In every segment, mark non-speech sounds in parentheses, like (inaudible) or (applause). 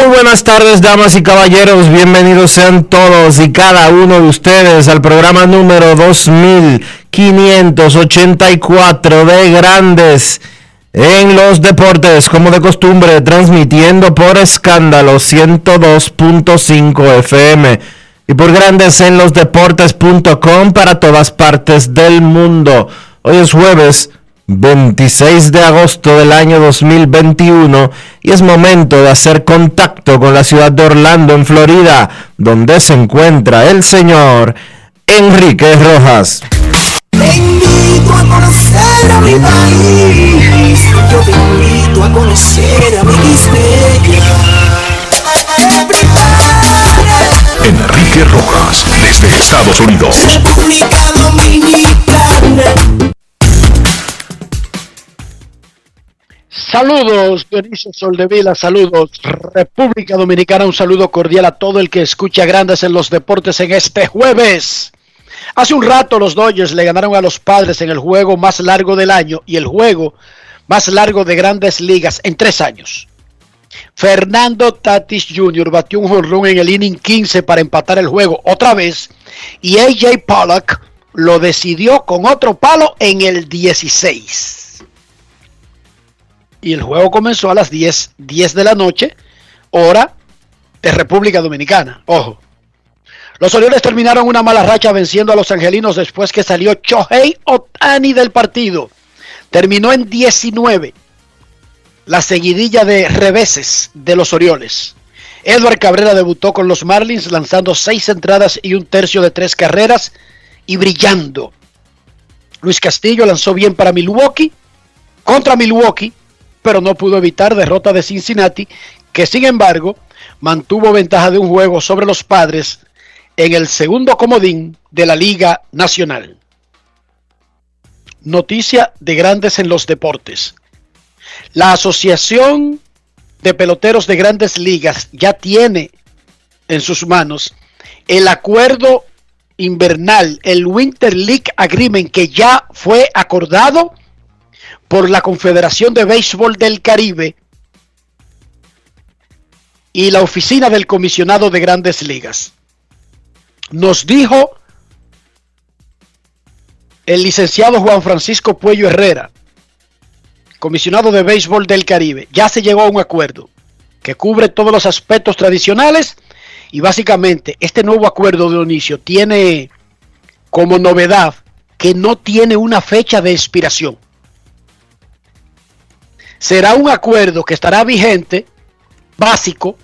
Muy buenas tardes, damas y caballeros. Bienvenidos sean todos y cada uno de ustedes al programa número 2584 de Grandes en los Deportes, como de costumbre, transmitiendo por escándalo 102.5 FM y por Grandes en los Deportes.com para todas partes del mundo. Hoy es jueves 26 de agosto del año 2021 y es momento de hacer contacto con la ciudad de Orlando, en Florida, donde se encuentra el señor Enrique Rojas. Te invito a conocer a mi país, yo te invito a conocer a mi Enrique Rojas, desde Estados Unidos. República Dominicana. Saludos, Dionisio Soldevila, saludos, República Dominicana, un saludo cordial a todo el que escucha Grandes en los Deportes en este jueves. Hace un rato los Dodgers le ganaron a los Padres en el juego más largo del año y el juego más largo de Grandes Ligas en tres años. Fernando Tatis Jr. batió un jonrón en el inning 15 para empatar el juego otra vez y AJ Pollock lo decidió con otro palo en el 16 y el juego comenzó a las 10, 10 de la noche, hora de República Dominicana. Ojo. Los Orioles terminaron una mala racha venciendo a los Angelinos después que salió Chohei Otani del partido. Terminó en 19 la seguidilla de reveses de los Orioles. Edward Cabrera debutó con los Marlins lanzando seis entradas y un tercio de tres carreras y brillando. Luis Castillo lanzó bien para Milwaukee. Contra Milwaukee pero no pudo evitar derrota de Cincinnati, que sin embargo mantuvo ventaja de un juego sobre los padres en el segundo comodín de la Liga Nacional. Noticia de grandes en los deportes. La Asociación de Peloteros de Grandes Ligas ya tiene en sus manos el acuerdo invernal, el Winter League Agreement que ya fue acordado por la Confederación de Béisbol del Caribe y la Oficina del Comisionado de Grandes Ligas. Nos dijo el licenciado Juan Francisco Puello Herrera, comisionado de béisbol del Caribe, ya se llegó a un acuerdo que cubre todos los aspectos tradicionales y básicamente este nuevo acuerdo de inicio tiene como novedad que no tiene una fecha de expiración será un acuerdo que estará vigente, básico,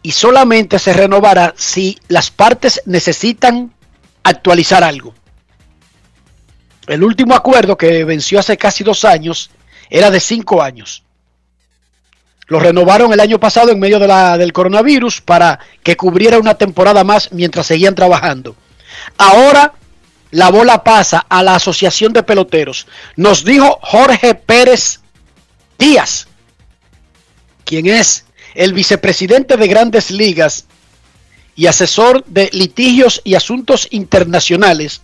y solamente se renovará si las partes necesitan actualizar algo. El último acuerdo que venció hace casi dos años era de cinco años. Lo renovaron el año pasado en medio de la, del coronavirus para que cubriera una temporada más mientras seguían trabajando. Ahora la bola pasa a la Asociación de Peloteros. Nos dijo Jorge Pérez Díaz, quien es el vicepresidente de grandes ligas y asesor de litigios y asuntos internacionales,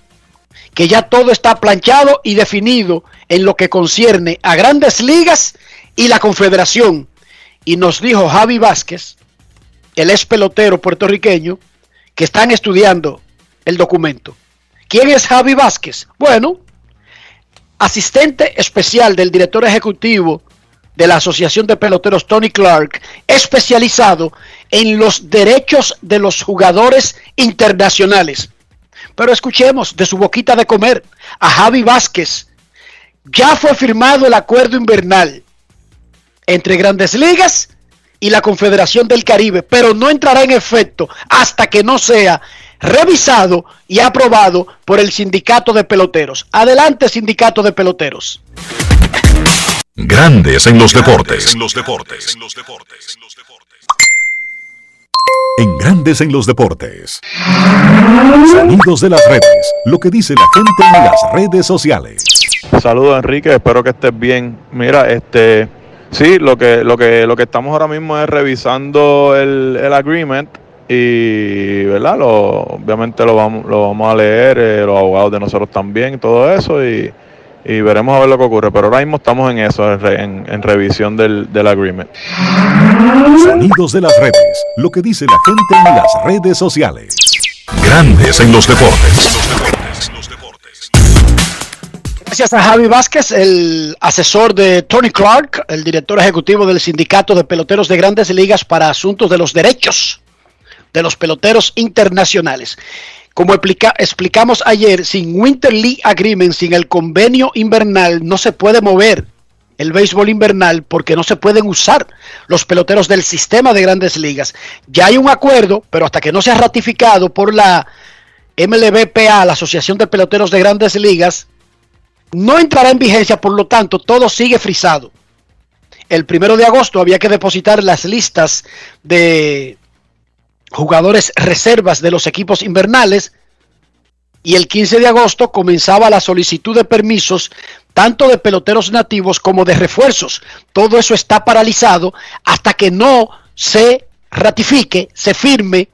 que ya todo está planchado y definido en lo que concierne a grandes ligas y la confederación. Y nos dijo Javi Vázquez, el ex pelotero puertorriqueño, que están estudiando el documento. ¿Quién es Javi Vázquez? Bueno, asistente especial del director ejecutivo de la Asociación de Peloteros Tony Clark, especializado en los derechos de los jugadores internacionales. Pero escuchemos de su boquita de comer a Javi Vázquez. Ya fue firmado el acuerdo invernal entre Grandes Ligas y la Confederación del Caribe, pero no entrará en efecto hasta que no sea revisado y aprobado por el sindicato de peloteros. Adelante, sindicato de peloteros. Grandes en los deportes. En los deportes. En Grandes en los deportes. Sonidos de las redes. Lo que dice la gente en las redes sociales. Saludos Enrique, espero que estés bien. Mira, este sí, lo que, lo que, lo que estamos ahora mismo es revisando el, el agreement y verdad lo, obviamente lo vamos, lo vamos a leer, eh, los abogados de nosotros también, todo eso y y veremos a ver lo que ocurre. Pero ahora mismo estamos en eso, en, en, revisión del, del agreement. Sonidos de las redes, lo que dice la gente en las redes sociales. Grandes en los deportes. Gracias a Javi Vázquez, el asesor de Tony Clark, el director ejecutivo del Sindicato de Peloteros de Grandes Ligas para Asuntos de los Derechos de los Peloteros Internacionales. Como explica, explicamos ayer, sin Winter League Agreement, sin el convenio invernal, no se puede mover el béisbol invernal porque no se pueden usar los peloteros del sistema de grandes ligas. Ya hay un acuerdo, pero hasta que no sea ratificado por la MLBPA, la Asociación de Peloteros de Grandes Ligas, no entrará en vigencia, por lo tanto, todo sigue frisado. El primero de agosto había que depositar las listas de jugadores reservas de los equipos invernales y el 15 de agosto comenzaba la solicitud de permisos tanto de peloteros nativos como de refuerzos. Todo eso está paralizado hasta que no se ratifique, se firme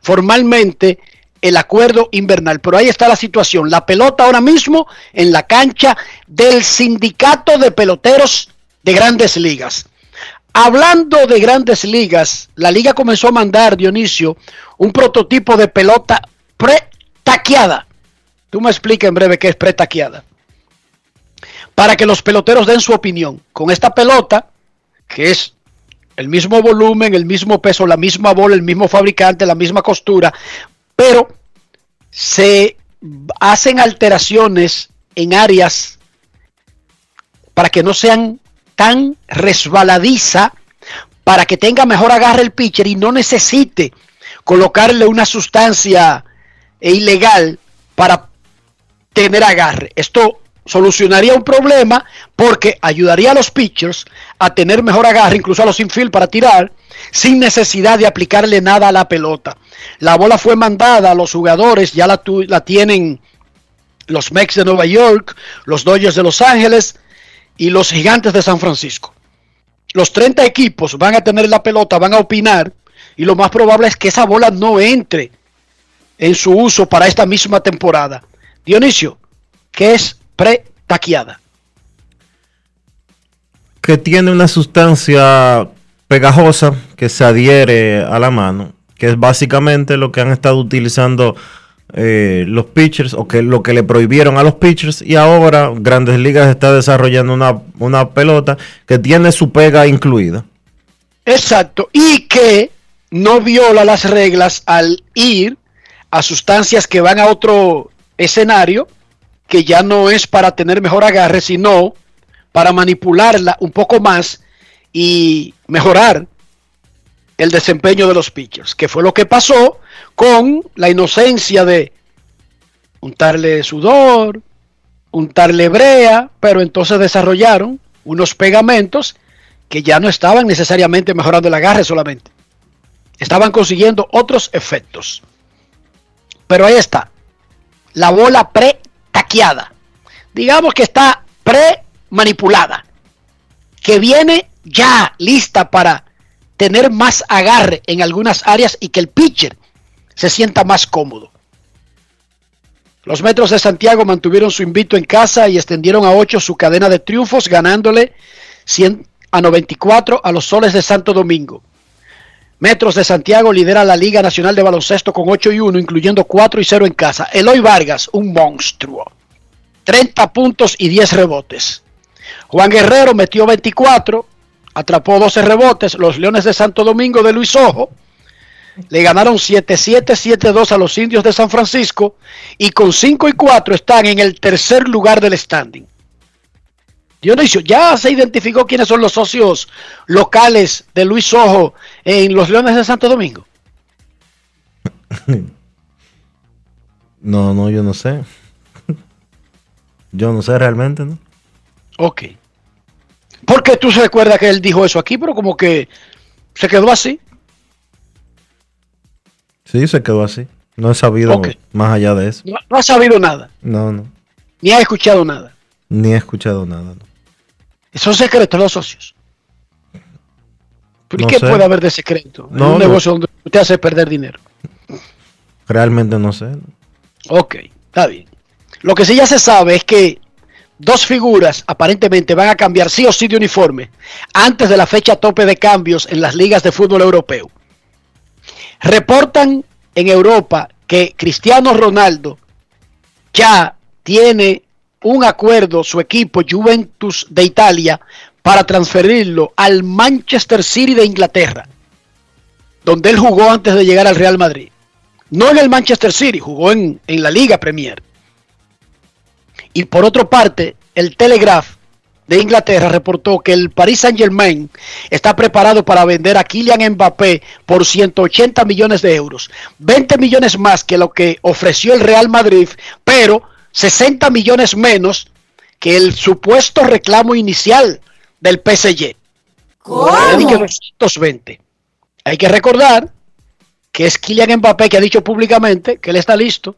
formalmente el acuerdo invernal. Pero ahí está la situación. La pelota ahora mismo en la cancha del sindicato de peloteros de grandes ligas. Hablando de grandes ligas, la liga comenzó a mandar, Dionisio, un prototipo de pelota pre-taqueada. Tú me explicas en breve qué es pre-taqueada. Para que los peloteros den su opinión. Con esta pelota, que es el mismo volumen, el mismo peso, la misma bola, el mismo fabricante, la misma costura, pero se hacen alteraciones en áreas para que no sean tan resbaladiza para que tenga mejor agarre el pitcher y no necesite colocarle una sustancia ilegal para tener agarre. Esto solucionaría un problema porque ayudaría a los pitchers a tener mejor agarre, incluso a los infield para tirar, sin necesidad de aplicarle nada a la pelota. La bola fue mandada a los jugadores, ya la, la tienen los Mex de Nueva York, los Dodgers de Los Ángeles, y los gigantes de San Francisco. Los 30 equipos van a tener la pelota, van a opinar y lo más probable es que esa bola no entre en su uso para esta misma temporada. Dionisio, ¿qué es pre-taqueada? Que tiene una sustancia pegajosa que se adhiere a la mano, que es básicamente lo que han estado utilizando eh, los pitchers o que lo que le prohibieron a los pitchers y ahora Grandes Ligas está desarrollando una, una pelota que tiene su pega incluida. Exacto, y que no viola las reglas al ir a sustancias que van a otro escenario que ya no es para tener mejor agarre, sino para manipularla un poco más y mejorar el desempeño de los pitchers, que fue lo que pasó con la inocencia de untarle sudor, untarle brea, pero entonces desarrollaron unos pegamentos que ya no estaban necesariamente mejorando el agarre solamente. Estaban consiguiendo otros efectos. Pero ahí está. La bola pre-taqueada. Digamos que está pre-manipulada. Que viene ya lista para tener más agarre en algunas áreas y que el pitcher se sienta más cómodo. Los Metros de Santiago mantuvieron su invito en casa y extendieron a 8 su cadena de triunfos, ganándole 100 a 94 a los Soles de Santo Domingo. Metros de Santiago lidera la Liga Nacional de Baloncesto con 8 y 1, incluyendo 4 y 0 en casa. Eloy Vargas, un monstruo. 30 puntos y 10 rebotes. Juan Guerrero metió 24, atrapó 12 rebotes. Los Leones de Santo Domingo de Luis Ojo le ganaron 7-7, 7-2 a los Indios de San Francisco y con 5 y 4 están en el tercer lugar del standing. Dionisio, ¿ya se identificó quiénes son los socios locales de Luis Ojo en los Leones de Santo Domingo? (laughs) No, no, yo no sé. (laughs) Yo no sé realmente, ¿no? Ok. Porque tú se recuerdas que él dijo eso aquí, pero como que se quedó así. Sí, se quedó así. No he sabido más allá de eso. No, no ha sabido nada, No, no. ni ha escuchado nada. Ni he escuchado nada. no. Son secretos los socios. ¿Pero y No qué sé. puede haber de secreto en No, un no. negocio donde usted hace perder dinero? Realmente no sé. Ok, está bien. Lo que sí ya se sabe es que dos figuras aparentemente van a cambiar sí o sí de uniforme antes de la fecha tope de cambios en las ligas de fútbol europeo. Reportan en Europa que Cristiano Ronaldo ya tiene un acuerdo, su equipo Juventus de Italia, para transferirlo al Manchester City de Inglaterra, donde él jugó antes de llegar al Real Madrid. No en el Manchester City, jugó en, en la Liga Premier. Y por otra parte, el Telegraph de Inglaterra reportó que el Paris Saint Germain está preparado para vender a Kylian Mbappé por 180 millones de euros, 20 millones más que lo que ofreció el Real Madrid, pero 60 millones menos que el supuesto reclamo inicial del PSG. 220. Hay que recordar que es Kylian Mbappé que ha dicho públicamente que él está listo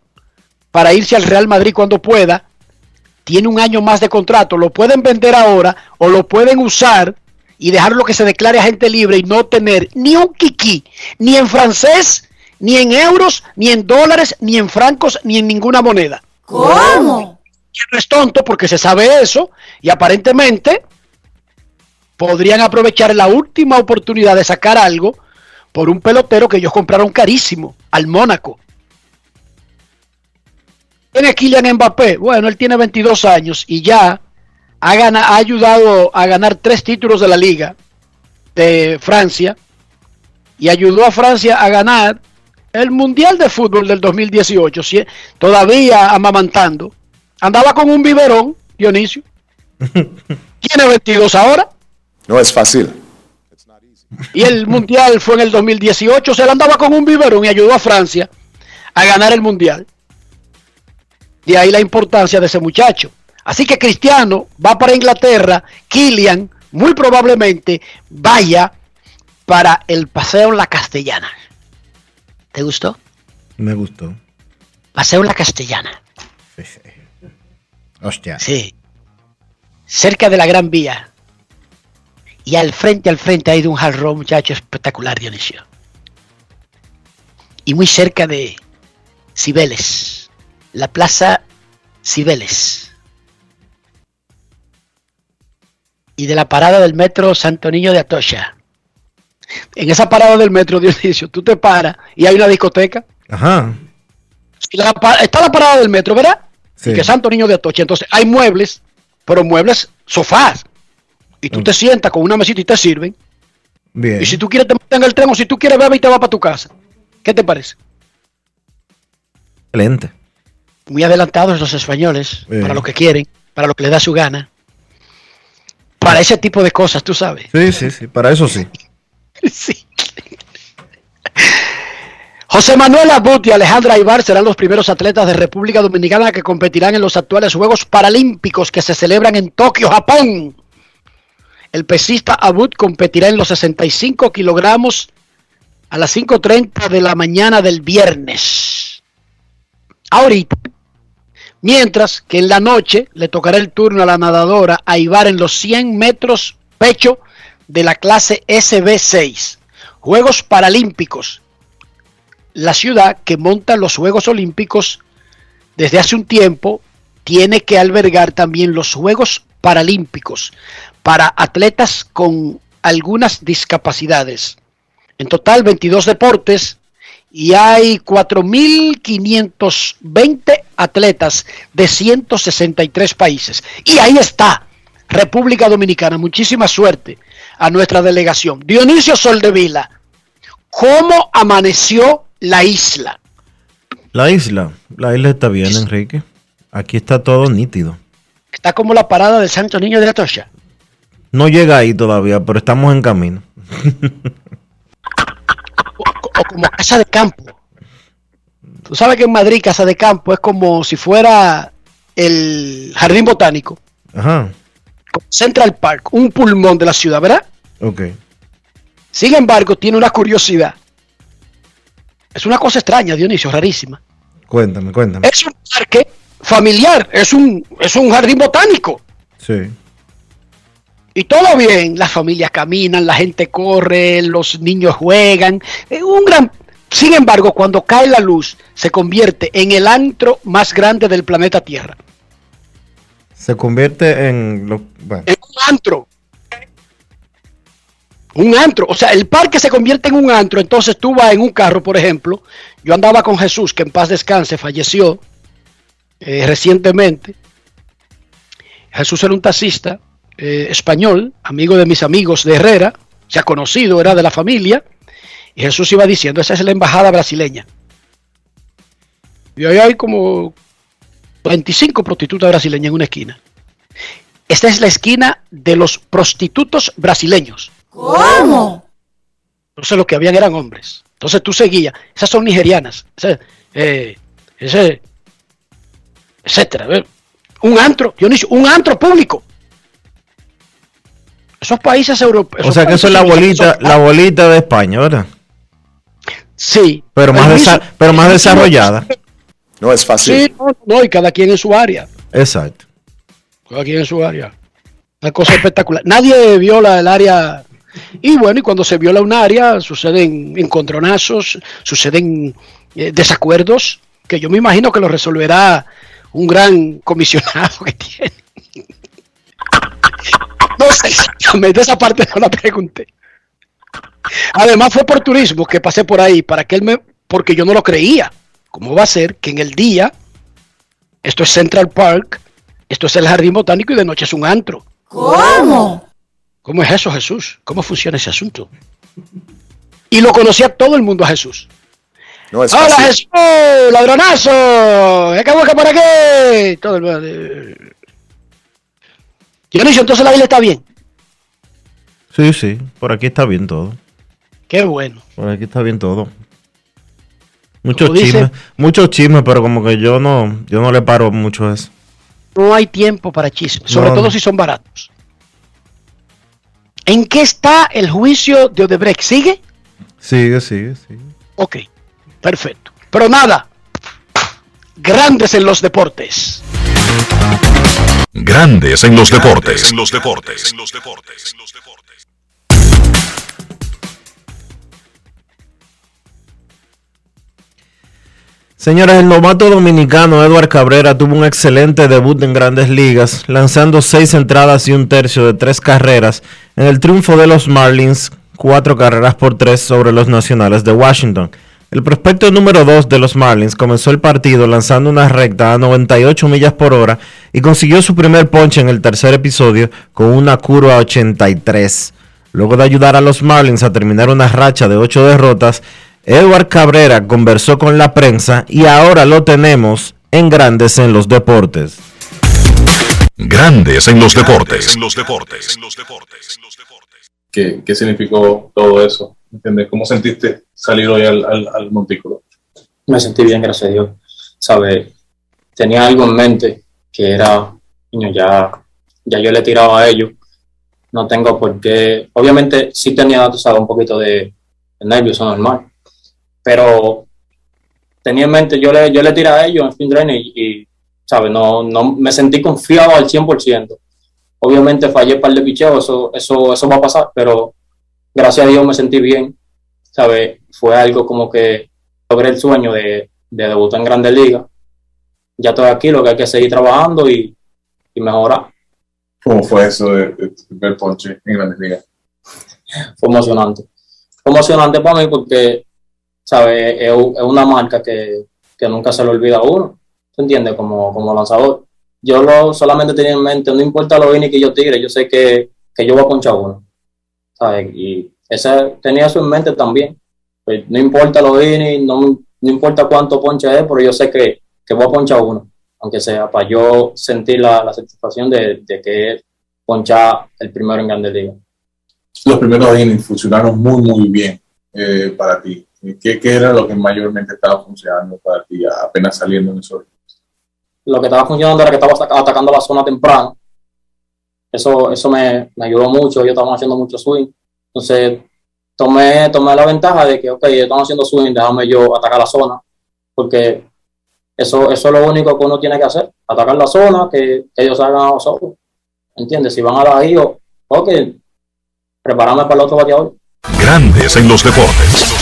para irse al Real Madrid cuando pueda. Tiene un año más de contrato. Lo pueden vender ahora o lo pueden usar y dejarlo que se declare agente libre y no tener ni un kiki, ni en francés, ni en euros, ni en dólares, ni en francos, ni en ninguna moneda. ¿Cómo? No es tonto porque se sabe eso y aparentemente podrían aprovechar la última oportunidad de sacar algo por un pelotero que ellos compraron carísimo al Mónaco. Tiene Kylian Mbappé. Bueno, él tiene 22 años y ya ha, gana- ha ayudado a ganar tres títulos de la liga de Francia y ayudó a Francia a ganar el Mundial de Fútbol del 2018, sí, todavía amamantando. Andaba con un biberón, Dionisio. (laughs) Tiene 22 ahora. No es fácil. Y el Mundial fue en el 2018. Se le andaba con un biberón y ayudó a Francia a ganar el Mundial. De ahí la importancia de ese muchacho. Así que Cristiano va para Inglaterra. Kylian muy probablemente vaya para el Paseo La Castellana. ¿Te gustó? Me gustó. Paseo La Castellana. Hostia. Sí. Cerca de la Gran Vía. Y al frente, al frente hay de un rock, muchacho, espectacular, Dionisio. Y muy cerca de Cibeles. La Plaza Cibeles. Y de la parada del metro Santo Niño de Atocha. En esa parada del metro, (laughs) Dionisio, tú te paras y hay una discoteca. Ajá. La está la parada del metro, ¿verdad? Sí. Y que Santo Niño de Atocha. Entonces hay muebles, pero muebles sofás. Y tú Mm. te sientas con una mesita y te sirven. Bien. Y si tú quieres te metes en el tren o si tú quieres beber y te vas para tu casa. ¿Qué te parece? Excelente. Muy adelantados los españoles Eh. para lo que quieren, para lo que les da su gana. Para ese tipo de cosas, tú sabes. Sí, sí, sí. Para eso sí. (laughs) Sí. José Manuel Abut y Alejandra Ibar serán los primeros atletas de República Dominicana que competirán en los actuales Juegos Paralímpicos que se celebran en Tokio, Japón. El pesista Abut competirá en los 65 kilogramos a las 5.30 de la mañana del viernes. Ahorita. Mientras que en la noche le tocará el turno a la nadadora a Ibar en los 100 metros pecho de la clase SB6. Juegos Paralímpicos. La ciudad que monta los Juegos Olímpicos desde hace un tiempo tiene que albergar también los Juegos Paralímpicos para atletas con algunas discapacidades. En total, 22 deportes y hay 4.520 atletas de 163 países. Y ahí está, República Dominicana. Muchísima suerte a nuestra delegación. Dionisio Soldevila, ¿cómo amaneció la isla? La isla, la isla está bien, Enrique. Aquí está todo nítido. Está como la parada del Santo Niño de la Tocha. No llega ahí todavía, pero estamos en camino. (laughs) o, como casa de campo. Tú sabes que en Madrid casa de campo es como si fuera el jardín botánico. Ajá. Central Park, un pulmón de la ciudad, ¿verdad? Ok. Sin embargo, tiene una curiosidad. Es una cosa extraña, Dionisio, rarísima. Cuéntame, cuéntame. Es un parque familiar, es un, es un jardín botánico. Sí. Y todo bien, las familias caminan, la gente corre, los niños juegan. Es un gran. Sin embargo, cuando cae la luz, se convierte en el antro más grande del planeta Tierra. Se convierte en. Lo, bueno. En un antro. Un antro. O sea, el parque se convierte en un antro. Entonces tú vas en un carro, por ejemplo. Yo andaba con Jesús, que en paz descanse, falleció eh, recientemente. Jesús era un taxista eh, español, amigo de mis amigos de Herrera, se ha conocido, era de la familia, y Jesús iba diciendo, esa es la embajada brasileña. Y ahí hay como 25 prostitutas brasileñas en una esquina. Esta es la esquina de los prostitutos brasileños. ¿Cómo? Entonces lo que habían eran hombres. Entonces tú seguías, esas son nigerianas, ese, eh, ese etcétera. Un antro, Dionisio, un antro público. Esos países europeos. O sea que eso es la bolita, la bolita de España, ¿verdad? Sí. Pero más, desa pero más desarrollada. No es fácil. Sí, no, no, y cada quien en su área. Exacto. Cada quien en su área. Una cosa espectacular. Nadie viola el área. Y bueno, y cuando se viola un área, suceden encontronazos, suceden eh, desacuerdos, que yo me imagino que lo resolverá un gran (laughs) comisionado que tiene. No sé (laughs) exactamente, esa parte no la pregunté. Además fue por turismo que pasé por ahí, para que él me, porque yo no lo creía. ¿Cómo va a ser que en el día, esto es Central Park, esto es el jardín botánico y de noche es un antro? ¿Cómo? ¿Cómo es eso, Jesús? ¿Cómo funciona ese asunto? Y lo conocía todo el mundo a Jesús. No es ¡Hola fácil. Jesús! ¡Ladronazo! ¿Qué busca por aquí? Todo el... Dionisio, entonces la isla está bien. Sí, sí. Por aquí está bien todo. Qué bueno. Por aquí está bien todo. Muchos chismes, muchos chismes, pero como que yo no, yo no le paro mucho a eso. No hay tiempo para chismes, sobre No, todo no. si son baratos. ¿En qué está el juicio de Odebrecht? ¿Sigue? Sigue, sigue, sigue. Ok, perfecto. Pero nada, grandes en los deportes. Grandes en los deportes. En los deportes. En los deportes. Señores, el novato dominicano Edward Cabrera tuvo un excelente debut en grandes ligas, lanzando seis entradas y un tercio de tres carreras en el triunfo de los Marlins, cuatro carreras por tres sobre los Nacionales de Washington. El prospecto número 2 de los Marlins comenzó el partido lanzando una recta a 98 millas por hora y consiguió su primer ponche en el tercer episodio con una curva 83. Luego de ayudar a los Marlins a terminar una racha de ocho derrotas, Edward Cabrera conversó con la prensa y ahora lo tenemos en Grandes en los Deportes. Grandes en los deportes. En los deportes. En los deportes. ¿Qué, qué significó todo eso? ¿Entiendes? ¿Cómo sentiste salir hoy al, al, montículo? me sentí bien, gracias a Dios. ¿Sabe? Tenía algo en mente que era, niño, ya, ya yo le tiraba a ellos. No tengo por qué. Obviamente, sí tenía, tú sabes, un poquito de, de nervios, normal. Pero tenía en mente, yo le, yo le tiré a ellos en fin training y, y ¿sabes? No, no me sentí confiado al 100%. Obviamente fallé un par de picheos, eso, eso, eso va a pasar, pero gracias a Dios me sentí bien. ¿Sabes? Fue algo como que logré el sueño de, de debutar en Grandes Ligas ya estoy aquí, lo que hay que seguir trabajando y, y mejorar. ¿Cómo fue eso de, de ver Ponche en Grandes Ligas? Fue emocionante. Fue emocionante para mí porque, ¿sabes? Es, es una marca que, que nunca se le olvida a uno, ¿se entiende? Como, como lanzador. Yo lo, solamente tenía en mente, no importa los innings que yo tire, yo sé que, que yo voy a ponchar uno, ¿sabes? Y ese, tenía eso en mente también. Pues, no importa los innings, no, no importa cuánto ponche es, pero yo sé que, que voy a ponchar uno, aunque sea para yo sentir la, la satisfacción de, de que ponchar el primero en Grandes Ligas. Los primeros innings funcionaron muy, muy bien eh, para ti. ¿Qué, ¿Qué era lo que mayormente estaba funcionando para ti apenas saliendo en esos Lo que estaba funcionando era que estaba ataca- atacando la zona temprano. Eso, eso me, me ayudó mucho. Ellos estaban haciendo mucho swing. Entonces, tomé, tomé la ventaja de que, ok, están haciendo swing, déjame yo atacar la zona. Porque eso, eso es lo único que uno tiene que hacer. Atacar la zona, que, ellos hagan a nosotros. ¿Entiendes? Si van a la IO, ok, prepararme para el otro bateador. Grandes en los deportes.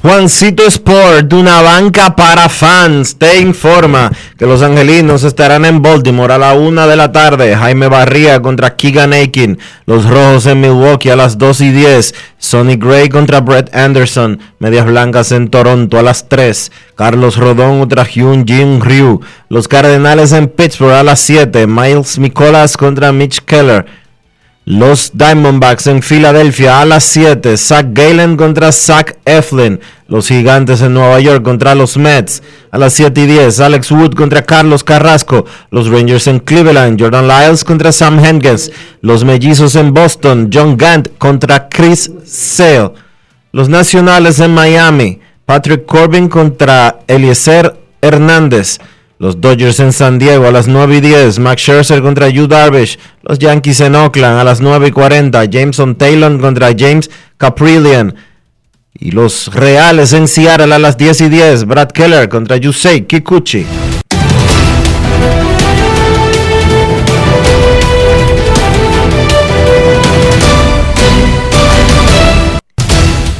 Juancito Sport, una banca para fans, te informa que los angelinos estarán en Baltimore a la una de la tarde. Jaime Barría contra Keegan Aiken. Los rojos en Milwaukee a las 2 y 10. Sonny Gray contra Brett Anderson. Medias blancas en Toronto a las 3. Carlos Rodón contra Hyun Jin Ryu. Los cardenales en Pittsburgh a las 7. Miles Nicolas contra Mitch Keller. Los Diamondbacks en Filadelfia a las 7. Zach Galen contra Zach Eflin. Los Gigantes en Nueva York contra los Mets. A las 7 y 10. Alex Wood contra Carlos Carrasco. Los Rangers en Cleveland. Jordan Lyles contra Sam Hengens. Los Mellizos en Boston. John Gant contra Chris Sale. Los Nacionales en Miami. Patrick Corbin contra Eliezer Hernández. Los Dodgers en San Diego a las 9 y 10. Max Scherzer contra Yu Darvish. Los Yankees en Oakland a las 9 y 40. Jameson Taylor contra James Caprillion. Y los Reales en Seattle a las 10 y 10. Brad Keller contra Yusei Kikuchi.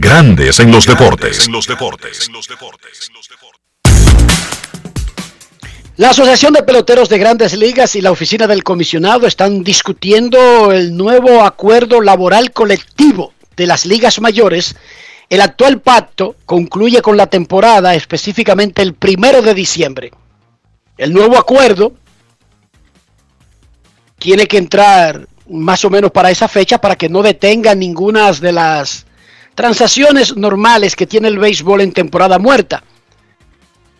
Grandes en los deportes. La Asociación de Peloteros de Grandes Ligas y la Oficina del Comisionado están discutiendo el nuevo acuerdo laboral colectivo de las ligas mayores. El actual pacto concluye con la temporada específicamente el primero de diciembre. El nuevo acuerdo tiene que entrar más o menos para esa fecha para que no detenga ninguna de las transacciones normales que tiene el béisbol en temporada muerta.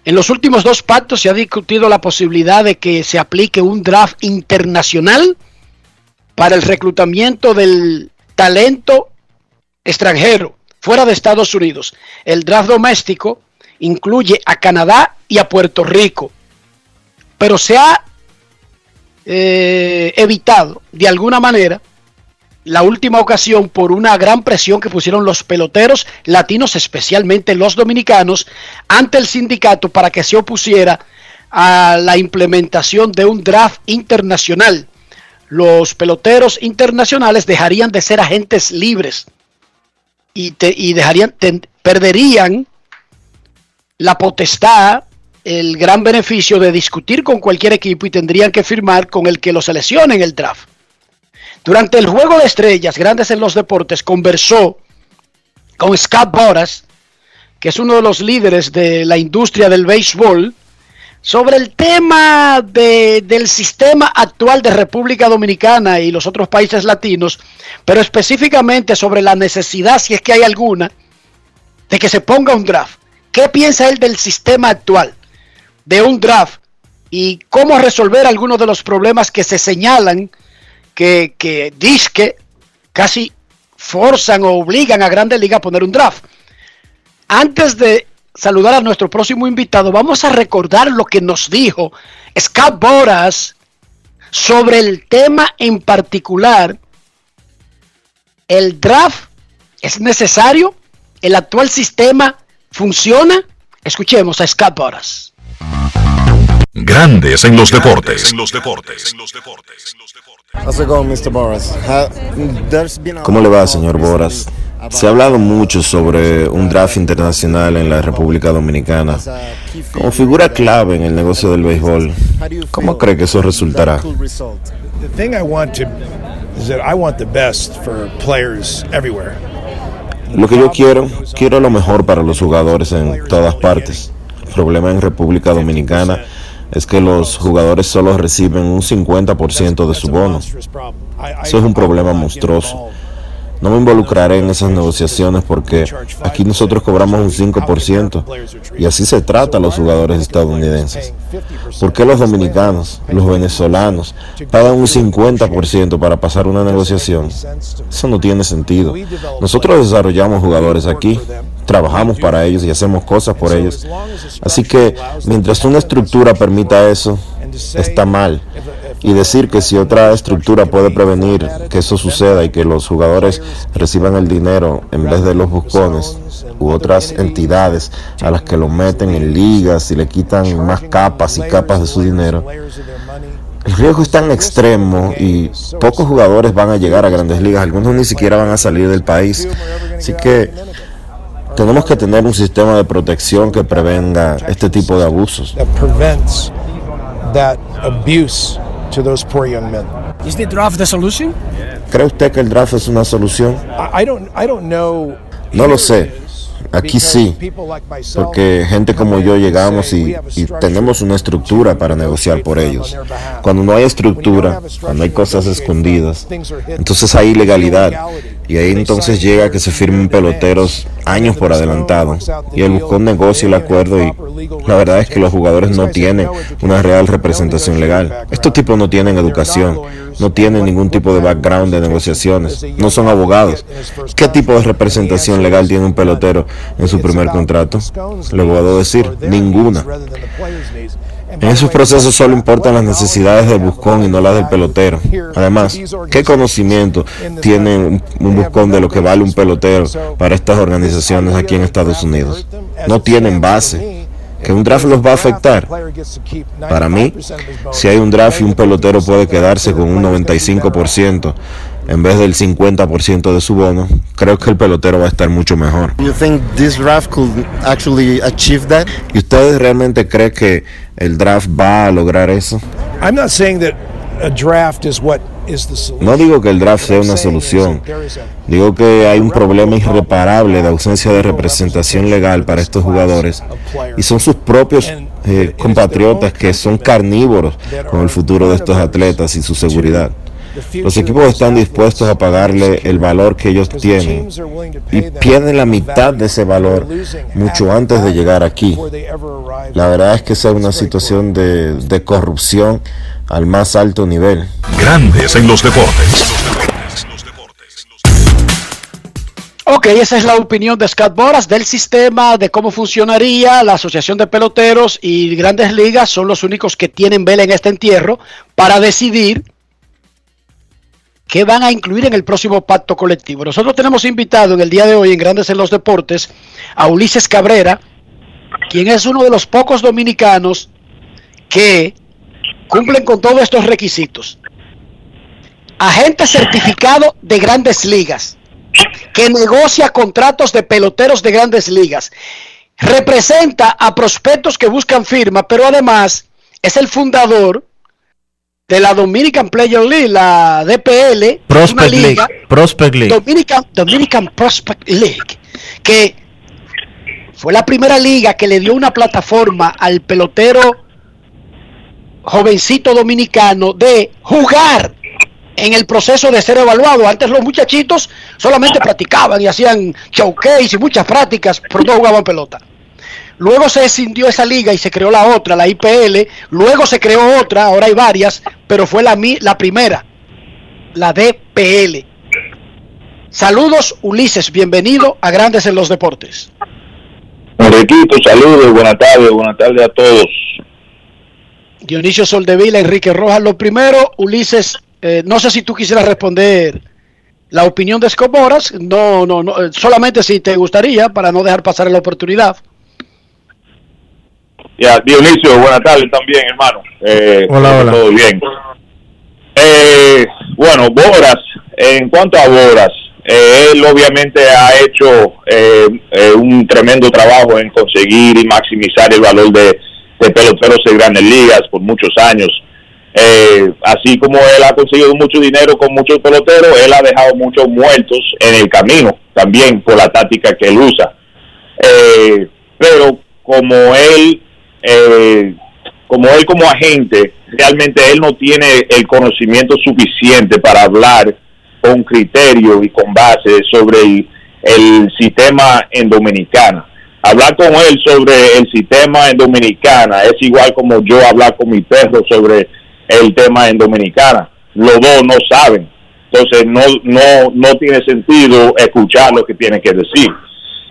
En los últimos dos pactos se ha discutido la posibilidad de que se aplique un draft internacional para el reclutamiento del talento extranjero fuera de Estados Unidos. El draft doméstico incluye a Canadá y a Puerto Rico, pero se ha eh, evitado de alguna manera la última ocasión por una gran presión que pusieron los peloteros latinos, especialmente los dominicanos, ante el sindicato para que se opusiera a la implementación de un draft internacional. Los peloteros internacionales dejarían de ser agentes libres y, te, y dejarían, perderían la potestad, el gran beneficio de discutir con cualquier equipo y tendrían que firmar con el que lo seleccione en el draft. Durante el juego de estrellas, Grandes en los Deportes, conversó con Scott Boras, que es uno de los líderes de la industria del béisbol, sobre el tema de, del sistema actual de República Dominicana y los otros países latinos, pero específicamente sobre la necesidad, si es que hay alguna, de que se ponga un draft. ¿Qué piensa él del sistema actual de un draft y cómo resolver algunos de los problemas que se señalan? Que, que casi forzan o obligan a Grandes Ligas a poner un draft. Antes de saludar a nuestro próximo invitado, vamos a recordar lo que nos dijo Scott Boras sobre el tema en particular. ¿El draft es necesario? ¿El actual sistema funciona? Escuchemos a Scott Boras. Grandes en los deportes. ¿Cómo le va, señor Boras? Se ha hablado mucho sobre un draft internacional en la República Dominicana como figura clave en el negocio del béisbol. ¿Cómo cree que eso resultará? The thing I want to is that I want the best for players everywhere. Lo que yo quiero, quiero lo mejor para los jugadores en todas partes. El problema en República Dominicana es que los jugadores solo reciben un 50% de su bono. Eso es un problema monstruoso. No me involucraré en esas negociaciones porque aquí nosotros cobramos un 5% y así se trata a los jugadores estadounidenses. ¿Por qué los dominicanos, los venezolanos, pagan un 50% para pasar una negociación? Eso no tiene sentido. Nosotros desarrollamos jugadores aquí, trabajamos para ellos y hacemos cosas por ellos. Así que mientras una estructura permita eso, está mal y decir que si otra estructura puede prevenir que eso suceda y que los jugadores reciban el dinero en vez de los buscones u otras entidades a las que lo meten en ligas y le quitan más capas y capas de su dinero, el riesgo es tan extremo y pocos jugadores van a llegar a grandes ligas, algunos ni siquiera van a salir del país. Así que tenemos que tener un sistema de protección que prevenga este tipo de abusos. That abuse to those poor young men. Is the draft the solution? ¿Cree usted que el draft es una solución? No lo sé. Aquí sí, porque gente como yo llegamos y, y, tenemos una estructura para negociar por ellos. Cuando no hay estructura, cuando hay cosas escondidas, entonces hay ilegalidad. Y ahí entonces llega que se firmen peloteros años por adelantado. Y él buscó un negocio y el acuerdo y la verdad es que los jugadores no tienen una real representación legal. Estos tipos no tienen educación, no tienen ningún tipo de background de negociaciones, no son abogados. ¿Qué tipo de representación legal tiene un pelotero en su primer contrato? Le puedo decir, ninguna. En esos procesos solo importan las necesidades del buscón y no las del pelotero. Además, ¿qué conocimiento tiene un buscón de lo que vale un pelotero para estas organizaciones aquí en Estados Unidos? No tienen base. ¿Que un draft los va a afectar? Para mí, si hay un draft y un pelotero puede quedarse con un 95% en vez del 50% de su bono, creo que el pelotero va a estar mucho mejor. ¿Y ustedes realmente creen que el draft va a lograr eso? No digo que el draft sea una solución. Digo que hay un problema irreparable de ausencia de representación legal para estos jugadores y son sus propios eh, compatriotas que son carnívoros con el futuro de estos atletas y su seguridad. Los equipos están dispuestos a pagarle el valor que ellos tienen y pierden la mitad de ese valor mucho antes de llegar aquí. La verdad es que esa es una situación de, de corrupción al más alto nivel. Grandes en los deportes. Ok, esa es la opinión de Scott Boras del sistema, de cómo funcionaría la Asociación de Peloteros y Grandes Ligas son los únicos que tienen vela en este entierro para decidir qué van a incluir en el próximo pacto colectivo. Nosotros tenemos invitado en el día de hoy en Grandes en los Deportes a Ulises Cabrera, quien es uno de los pocos dominicanos que cumplen con todos estos requisitos. Agente certificado de grandes ligas, que negocia contratos de peloteros de grandes ligas. Representa a prospectos que buscan firma, pero además es el fundador de la Dominican Player League, la DPL, Prospect League, Prospect League. Dominican, Dominican Prospect League, que fue la primera liga que le dio una plataforma al pelotero jovencito dominicano de jugar en el proceso de ser evaluado. Antes los muchachitos solamente practicaban y hacían showcase y muchas prácticas, pero no jugaban pelota. Luego se escindió esa liga y se creó la otra, la IPL. Luego se creó otra, ahora hay varias, pero fue la, la primera, la DPL. Saludos, Ulises, bienvenido a Grandes en los Deportes. Enriquito, saludos, buenas tardes, buenas tardes a todos. Dionisio Soldevila, Enrique Rojas. Lo primero, Ulises, eh, no sé si tú quisieras responder la opinión de Escoboras, no, no, no, eh, solamente si te gustaría, para no dejar pasar la oportunidad. Ya, Dionisio, buenas tardes también, hermano. Eh, Hola, hola. Todo bien. Eh, bueno, Boras, en cuanto a Boras, eh, él obviamente ha hecho eh, eh, un tremendo trabajo en conseguir y maximizar el valor de, de peloteros en grandes ligas por muchos años. Eh, así como él ha conseguido mucho dinero con muchos peloteros, él ha dejado muchos muertos en el camino también por la táctica que él usa. Eh, pero como él, eh, como él como agente, realmente él no tiene el conocimiento suficiente para hablar con criterio y con base sobre el, el sistema en Dominicana. Hablar con él sobre el sistema en Dominicana es igual como yo hablar con mi perro sobre el tema en Dominicana. Los dos no saben. Entonces no, no, no tiene sentido escuchar lo que tiene que decir.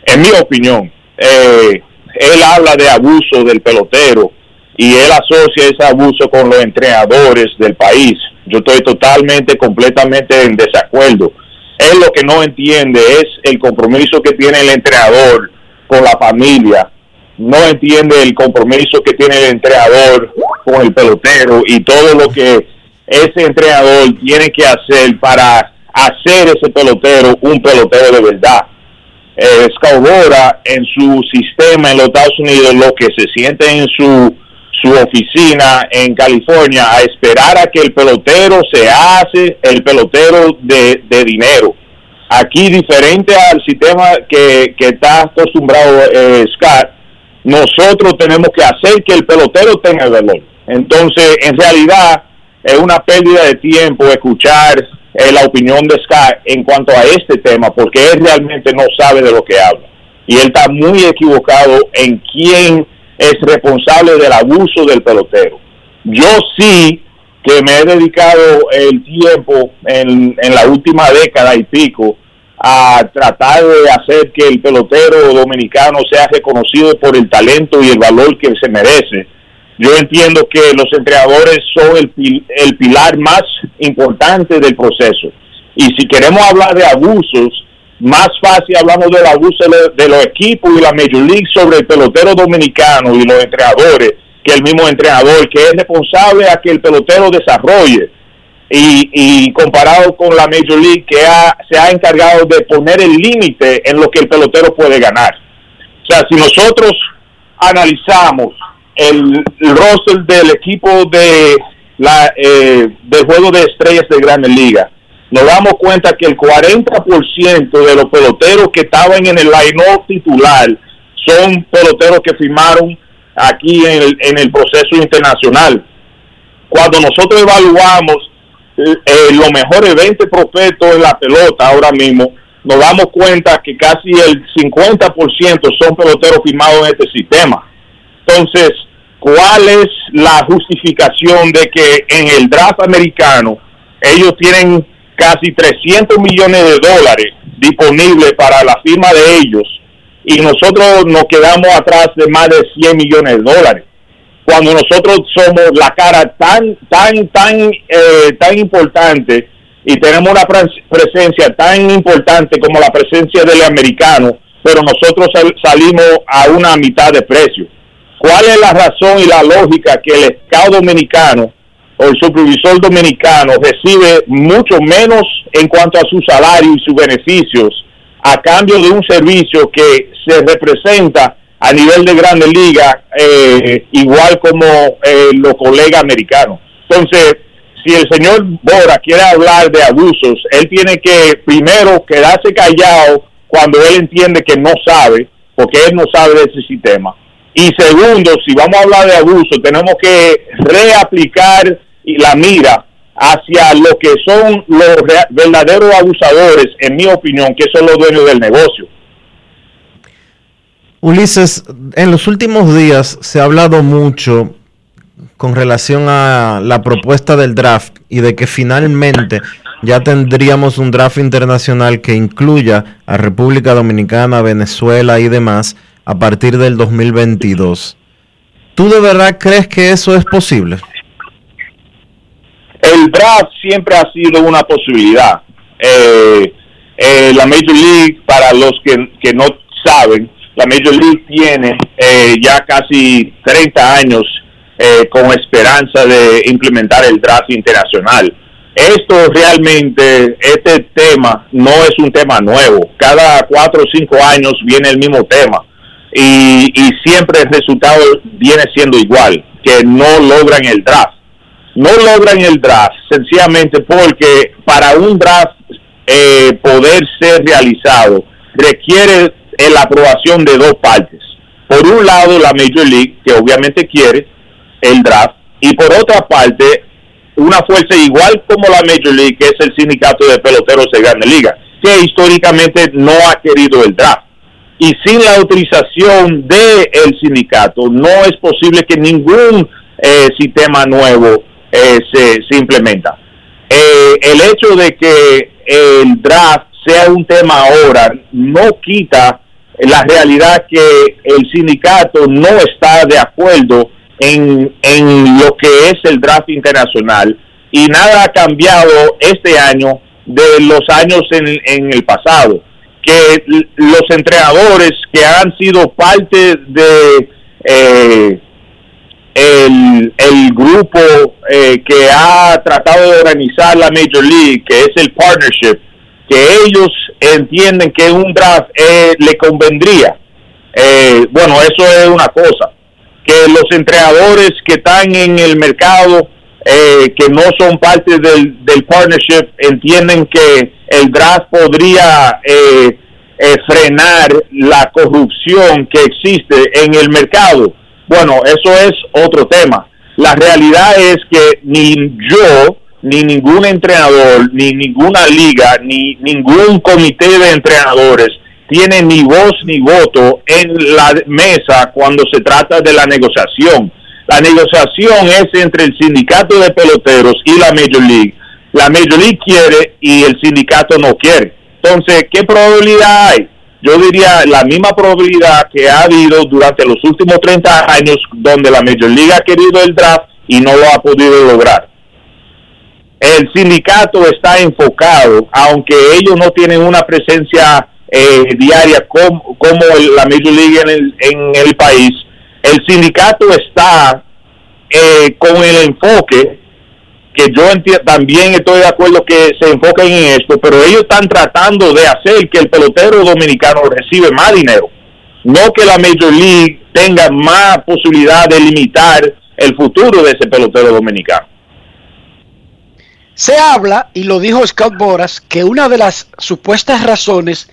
En mi opinión, eh, él habla de abuso del pelotero y él asocia ese abuso con los entrenadores del país. Yo estoy totalmente, completamente en desacuerdo. Él lo que no entiende es el compromiso que tiene el entrenador con la familia. No entiende el compromiso que tiene el entrenador con el pelotero y todo lo que ese entrenador tiene que hacer para hacer ese pelotero un pelotero de verdad. Eh, Scalbora en su sistema en los Estados Unidos lo que se siente en su su oficina en California a esperar a que el pelotero se hace el pelotero de, de dinero. Aquí, diferente al sistema que, que está acostumbrado eh, Scott, nosotros tenemos que hacer que el pelotero tenga valor. Entonces, en realidad, es una pérdida de tiempo escuchar eh, la opinión de Scott en cuanto a este tema, porque él realmente no sabe de lo que habla. Y él está muy equivocado en quién es responsable del abuso del pelotero. Yo sí que me he dedicado el tiempo en, en la última década y pico a tratar de hacer que el pelotero dominicano sea reconocido por el talento y el valor que se merece. Yo entiendo que los entrenadores son el, el pilar más importante del proceso. Y si queremos hablar de abusos, más fácil hablamos del abuso de, los equipos y la Major League sobre el pelotero dominicano y los entrenadores que el mismo entrenador que es responsable a que el pelotero desarrolle y, y comparado con la Major League que se ha encargado de poner el límite en lo que el pelotero puede ganar. O sea, si nosotros analizamos el, roster del equipo de la eh, del juego de estrellas de Grandes Ligas, nos damos cuenta que el 40% de los peloteros que estaban en el line titular son peloteros que firmaron aquí en el, en el proceso internacional. Cuando nosotros evaluamos eh, eh, los mejores 20 prospectos en la pelota ahora mismo, nos damos cuenta que casi el 50% son peloteros firmados en este sistema. Entonces, ¿cuál es la justificación de que en el draft americano ellos tienen casi 300 millones de dólares disponibles para la firma de ellos y nosotros nos quedamos atrás de más de 100 millones de dólares? Cuando nosotros somos la cara tan, tan, tan, eh, tan importante y tenemos una pres- presencia tan importante como la presencia del americano, pero nosotros sal- salimos a una mitad de precio. ¿Cuál es la razón y la lógica que el Estado dominicano o el supervisor dominicano recibe mucho menos en cuanto a su salario y sus beneficios a cambio de un servicio que se representa a nivel de grandes ligas eh, igual como eh, los colegas americanos? Entonces, si el señor Bora quiere hablar de abusos, él tiene que primero quedarse callado cuando él entiende que no sabe, porque él no sabe de ese sistema. Y segundo, si vamos a hablar de abuso, tenemos que reaplicar la mira hacia lo que son los verdaderos abusadores, en mi opinión, que son los dueños del negocio. Ulises, en los últimos días se ha hablado mucho con relación a la propuesta del draft y de que finalmente ya tendríamos un draft internacional que incluya a República Dominicana, Venezuela y demás a partir del 2022. ¿Tú de verdad crees que eso es posible? El draft siempre ha sido una posibilidad. Eh, eh, la Major League, para los que, que no saben, la Major League tiene eh, ya casi 30 años eh, con esperanza de implementar el draft internacional. Esto realmente, este tema no es un tema nuevo. Cada cuatro o cinco años viene el mismo tema y, y siempre el resultado viene siendo igual, que no logran el draft. No logran el draft sencillamente porque para un draft eh, poder ser realizado requiere la aprobación de dos partes. Por un lado, la Major League, que obviamente quiere el draft, y por otra parte, una fuerza igual como la Major League, que es el sindicato de peloteros de Grande Liga, que históricamente no ha querido el draft. Y sin la autorización del el sindicato, no es posible que ningún eh, sistema nuevo eh, se, se implementa. Eh, el hecho de que el draft sea un tema ahora no quita la realidad que el sindicato no está de acuerdo en, en lo que es el draft internacional y nada ha cambiado este año de los años en, en el pasado. Que los entrenadores que han sido parte de eh, el, el grupo eh, que ha tratado de organizar la Major League, que es el partnership, que ellos entienden que un draft eh, le convendría. Eh, bueno, eso es una cosa. Que los entrenadores que están en el mercado, eh, que no son parte del, del partnership, entienden que el draft podría eh, eh, frenar la corrupción que existe en el mercado. Bueno, eso es otro tema. La realidad es que ni yo, ni ningún entrenador, ni ninguna liga, ni ningún comité de entrenadores tiene ni voz ni voto en la mesa cuando se trata de la negociación. La negociación es entre el sindicato de peloteros y la Major League. La Major League quiere y el sindicato no quiere. Entonces, ¿qué probabilidad hay? Yo diría la misma probabilidad que ha habido durante los últimos 30 años donde la Major League ha querido el draft y no lo ha podido lograr. El sindicato está enfocado, aunque ellos no tienen una presencia eh, diaria como, como la Major League en el, en el país, el sindicato está eh, con el enfoque que yo también estoy de acuerdo que se enfoquen en esto, pero ellos están tratando de hacer que el pelotero dominicano recibe más dinero, no que la Major League tenga más posibilidad de limitar el futuro de ese pelotero dominicano. Se habla, y lo dijo Scott Boras, que una de las supuestas razones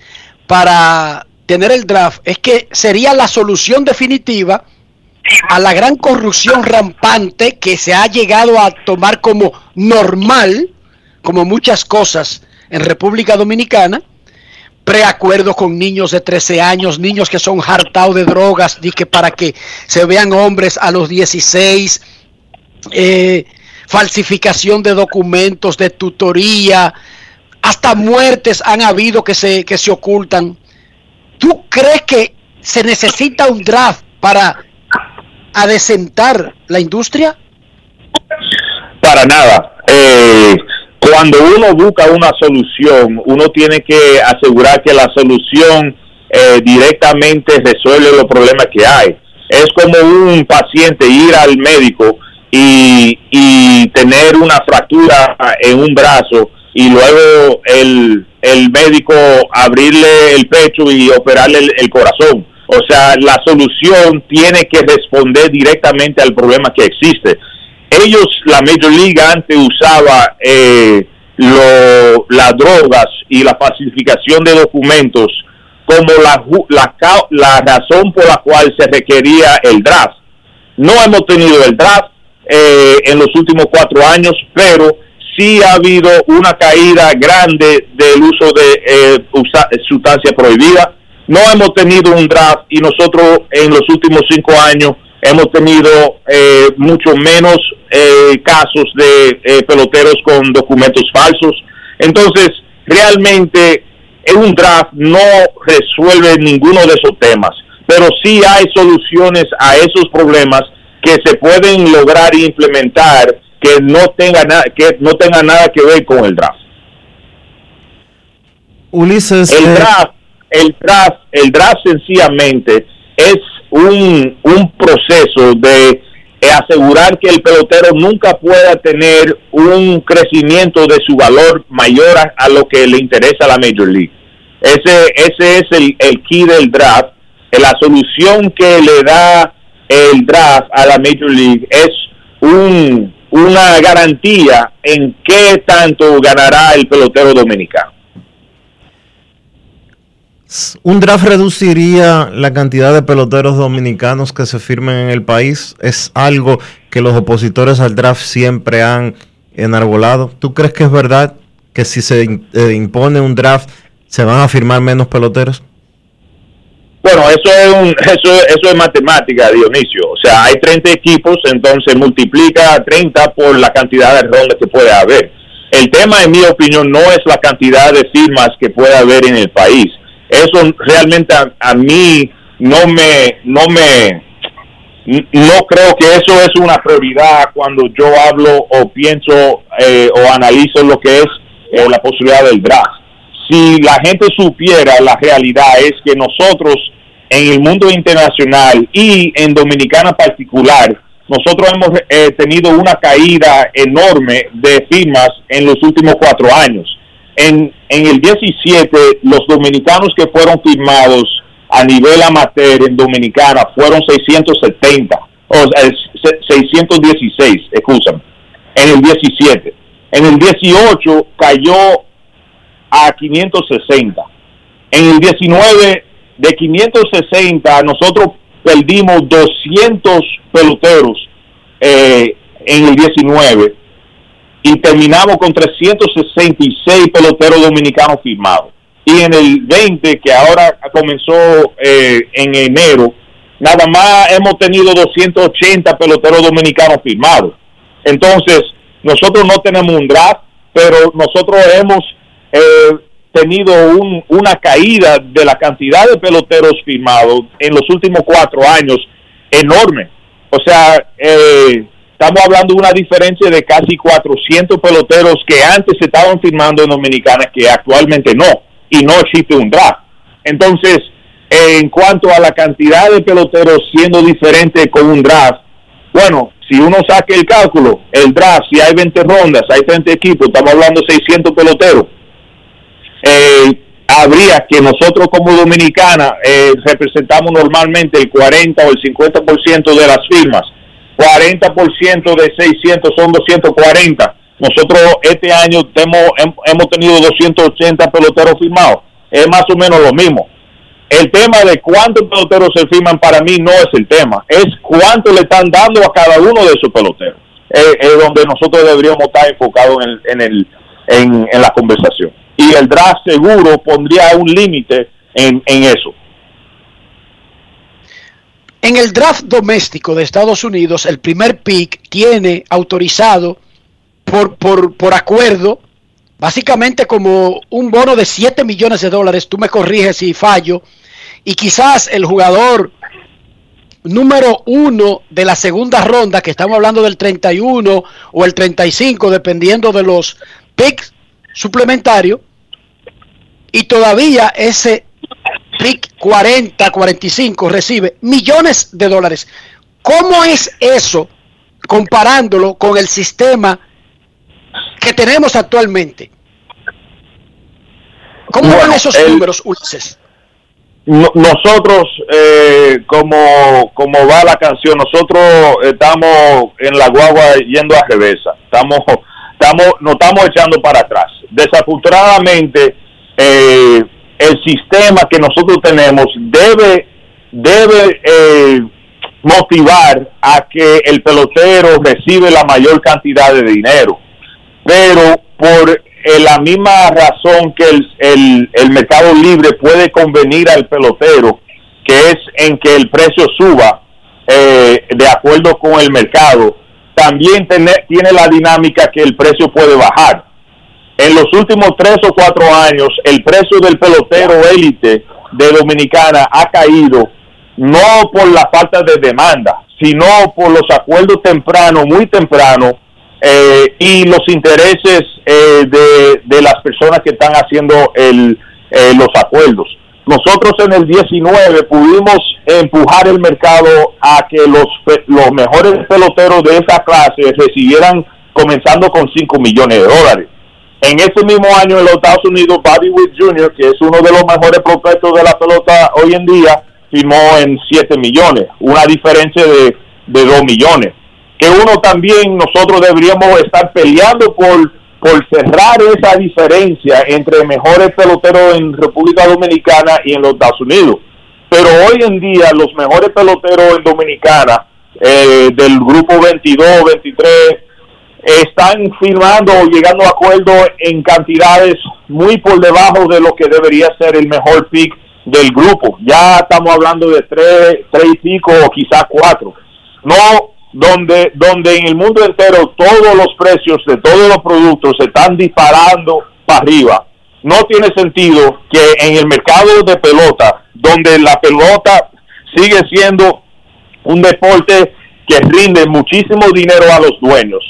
para tener el draft es que sería la solución definitiva a la gran corrupción rampante que se ha llegado a tomar como normal, como muchas cosas en República Dominicana, preacuerdos con niños de 13 años, niños que son hartados de drogas, y que para que se vean hombres a los 16, eh, falsificación de documentos, de tutoría, hasta muertes han habido que se, que se ocultan. ¿Tú crees que se necesita un draft para adecentar la industria? Para nada. Eh, cuando uno busca una solución, uno tiene que asegurar que la solución eh, directamente resuelve los problemas que hay. Es como un paciente ir al médico y, y tener una fractura en un brazo y luego el, el médico abrirle el pecho y operarle el corazón. O sea, la solución tiene que responder directamente al problema que existe. Ellos, la Major League antes usaba eh, lo- las drogas y la falsificación de documentos como la, la, la razón por la cual se requería el draft. No hemos tenido el draft eh, en los últimos cuatro años, pero sí ha habido una caída grande del uso de eh, usa- sustancia prohibida. No hemos tenido un draft y nosotros en los últimos cinco años hemos tenido eh, mucho menos eh, casos de eh, peloteros con documentos falsos. Entonces, realmente en un draft no resuelve ninguno de esos temas, pero sí hay soluciones a esos problemas que se pueden lograr e implementar que no tenga nada que no tenga nada que ver con el draft. Ulises, El eh, draft, el draft, el draft sencillamente es un, un proceso de asegurar que el pelotero nunca pueda tener un crecimiento de su valor mayor a, lo que le interesa a la Major League. Ese, ese es el, el key del draft. La solución que le da el draft a la Major League es un, una garantía en qué tanto ganará el pelotero dominicano. ¿Un draft reduciría la cantidad de peloteros dominicanos que se firmen en el país? Es algo que los opositores al draft siempre han enarbolado. ¿Tú crees que es verdad que si se eh, impone un draft se van a firmar menos peloteros? Bueno, eso es, un, eso, eso es matemática, Dionisio. O sea, hay 30 equipos, entonces multiplica 30 por la cantidad de rondas que puede haber. El tema, en mi opinión, no es la cantidad de firmas que puede haber en el país. Eso realmente a, a mí no me, no me, no creo que eso es una prioridad cuando yo hablo o pienso eh, o analizo lo que es eh, la posibilidad del draft. Si la gente supiera la realidad es que nosotros en el mundo internacional y en Dominicana particular, nosotros hemos eh, tenido una caída enorme de firmas en los últimos cuatro años. En, en el 17, los dominicanos que fueron firmados a nivel amateur en Dominicana fueron 670, o sea, es- se- 616, excusan, en el 17. En el 18 cayó a 560. En el 19, de 560, nosotros perdimos 200 peloteros eh, en el 19 y terminamos con 366 peloteros dominicanos firmados. Y en el 20, que ahora comenzó eh, en enero, nada más hemos tenido 280 peloteros dominicanos firmados. Entonces, nosotros no tenemos un draft, pero nosotros hemos eh, tenido un- una caída de la cantidad de peloteros firmados en los últimos cuatro años enorme. O sea, eh, estamos hablando de una diferencia de casi 400 peloteros que antes estaban firmando en Dominicana que actualmente no, y no existe un draft. Entonces, en cuanto a la cantidad de peloteros siendo diferente con un draft, bueno, si uno saque el cálculo, el draft, si hay 20 rondas, hay 30 equipos, estamos hablando de 600 peloteros, eh, habría que nosotros como dominicana eh, representamos normalmente el 40 o el 50% de las firmas. 40% de 600 son 240. Nosotros este año temo- hem- hemos tenido 280 peloteros firmados. Es más o menos lo mismo. El tema de cuántos peloteros se firman para mí no es el tema, es cuánto le están dando a cada uno de esos peloteros. Es donde nosotros deberíamos estar enfocados en, el- en, el, en, en la conversación. Y el draft seguro pondría un límite en, en eso. En el draft doméstico de Estados Unidos, el primer pick tiene autorizado por, por, por acuerdo, básicamente como un bono de 7 millones de dólares, tú me corriges si fallo, y quizás el jugador número uno de la segunda ronda, que estamos hablando del 31 o el 35, dependiendo de los picks suplementarios, y todavía ese pick 40, 45 recibe millones de dólares. ¿Cómo es eso comparándolo con el sistema que tenemos actualmente? ¿Cómo Bueno, van esos el- números, Ulises? No- nosotros, eh, como, como va la canción, nosotros estamos en la guagua yendo a reversa. Estamos, estamos, nos estamos echando para atrás. Desafortunadamente, eh, el sistema que nosotros tenemos debe, debe eh, motivar a que el pelotero recibe la mayor cantidad de dinero pero por eh, la misma razón que el, el, mercado libre puede convenir al pelotero, que es en que el precio suba eh, de acuerdo con el mercado, también tiene, tiene la dinámica que el precio puede bajar. En los últimos tres o cuatro años el precio del pelotero élite de Dominicana ha caído no por la falta de demanda, sino por los acuerdos tempranos, muy tempranos, eh, y los intereses eh, de, las personas que están haciendo el, eh, los acuerdos. Nosotros en el 19 pudimos empujar el mercado a que los, los mejores peloteros de esa clase recibieran comenzando con 5 millones de dólares. En ese mismo año en los Estados Unidos, Bobby Witt Jr., que es uno de los mejores prospectos de la pelota hoy en día, firmó en 7 millones, una diferencia de, de 2 millones. Que uno también, nosotros deberíamos estar peleando por, por cerrar esa diferencia entre mejores peloteros en República Dominicana y en los Estados Unidos. Pero hoy en día los mejores peloteros en Dominicana, eh, del grupo 22, 23, están firmando o llegando a acuerdo en cantidades muy por debajo de lo que debería ser el mejor pick del grupo. Ya estamos hablando de tres, tres y pico o quizás cuatro. No donde, donde en el mundo entero todos los precios de todos los productos se están disparando para arriba. No tiene sentido que en el mercado de pelota, donde la pelota sigue siendo un deporte que rinde muchísimo dinero a los dueños,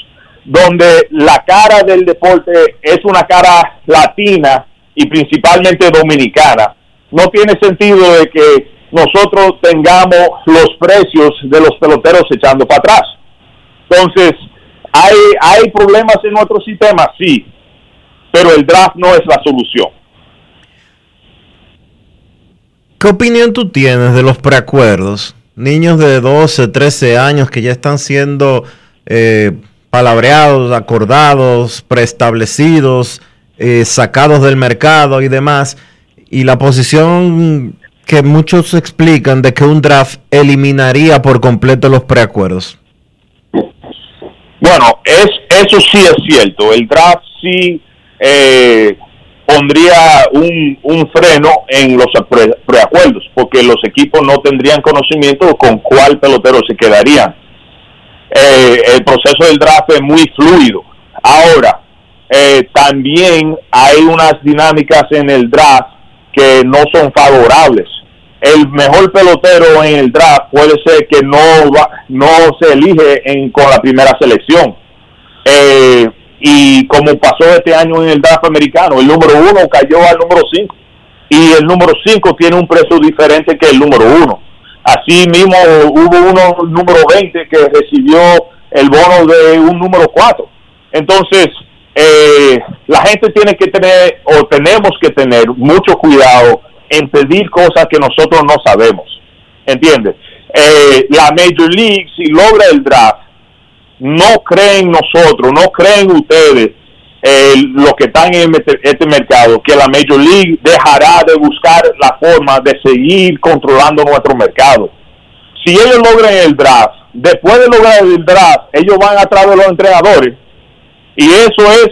donde la cara del deporte es una cara latina y principalmente dominicana. No tiene sentido de que nosotros tengamos los precios de los peloteros echando para atrás. Entonces, ¿hay, hay problemas en nuestro sistema? Sí, pero el draft no es la solución. ¿Qué opinión tú tienes de los preacuerdos? Niños de 12, 13 años que ya están siendo eh, palabreados, acordados, preestablecidos, eh, sacados del mercado y demás. Y la posición que muchos explican de que un draft eliminaría por completo los preacuerdos. Bueno, es, eso sí es cierto. El draft sí eh, pondría un, freno en los pre, preacuerdos, porque los equipos no tendrían conocimiento con cuál pelotero se quedarían eh, el proceso del draft es muy fluido. Ahora, eh, también hay unas dinámicas en el draft que no son favorables. El mejor pelotero en el draft puede ser que no va, no se elige en, con la primera selección. Eh, y como pasó este año en el draft americano, el número uno cayó al número cinco y el número cinco tiene un precio diferente que el número uno. Así mismo hubo uno número 20 que recibió el bono de un número 4. Entonces, eh, la gente tiene que tener o tenemos que tener mucho cuidado en pedir cosas que nosotros no sabemos. ¿Entiendes? Eh, la Major League, si logra el draft, no creen nosotros, no creen ustedes eh, los que están en este, este mercado, que la Major League dejará de buscar la forma de seguir controlando nuestro mercado. Si ellos logran el draft, después de lograr el draft, ellos van a través de los entrenadores. Y eso es,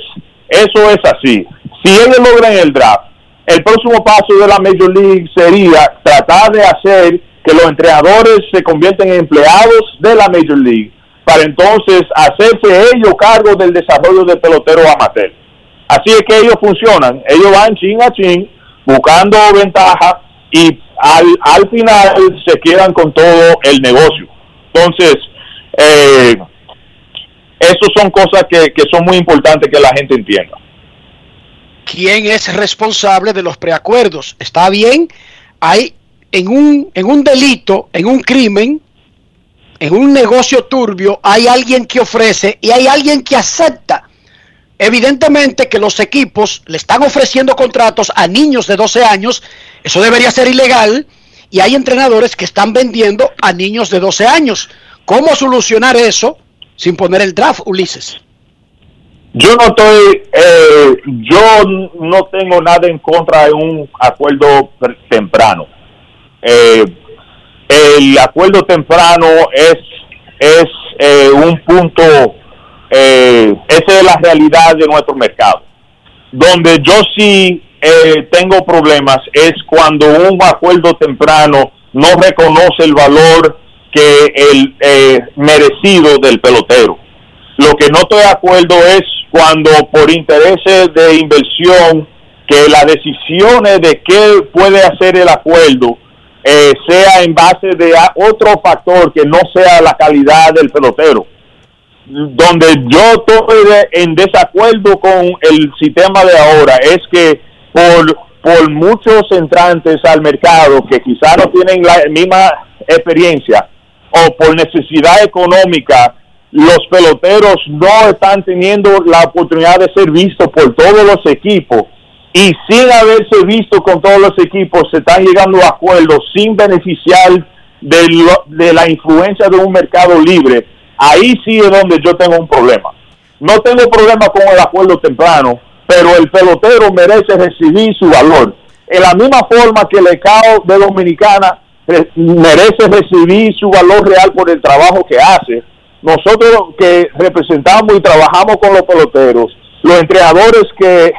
eso es así. Si ellos logran el draft, el próximo paso de la Major League sería tratar de hacer que los entrenadores se convierten en empleados de la Major League para entonces hacerse ellos cargo del desarrollo del pelotero amateur. Así es que ellos funcionan, ellos van chin a chin buscando ventaja y al, al final se quedan con todo el negocio. Entonces, eh, eso son cosas que, que son muy importantes que la gente entienda. ¿Quién es responsable de los preacuerdos? ¿Está bien? Hay en un, en un delito, en un crimen, en un negocio turbio hay alguien que ofrece y hay alguien que acepta. Evidentemente que los equipos le están ofreciendo contratos a niños de 12 años, eso debería ser ilegal, y hay entrenadores que están vendiendo a niños de 12 años. ¿Cómo solucionar eso sin poner el draft, Ulises? Yo no estoy, eh, yo no tengo nada en contra de un acuerdo temprano. Eh, el acuerdo temprano es, es eh, un punto, eh, esa es la realidad de nuestro mercado. Donde yo sí eh, tengo problemas es cuando un acuerdo temprano no reconoce el valor que el eh, merecido del pelotero. Lo que no estoy de acuerdo es cuando por intereses de inversión, que las decisiones de qué puede hacer el acuerdo eh, sea en base de otro factor que no sea la calidad del pelotero. Donde yo estoy de- en desacuerdo con el sistema de ahora es que por, por muchos entrantes al mercado que quizá no tienen la misma experiencia o por necesidad económica, los peloteros no están teniendo la oportunidad de ser vistos por todos los equipos y sin haberse visto con todos los equipos se están llegando a acuerdos sin beneficiar de, lo- de la influencia de un mercado libre, ahí sí es donde yo tengo un problema. No tengo problema con el acuerdo temprano, pero el pelotero merece recibir su valor. En la misma forma que el ECAO de Dominicana re- merece recibir su valor real por el trabajo que hace, nosotros que representamos y trabajamos con los peloteros, los entrenadores que,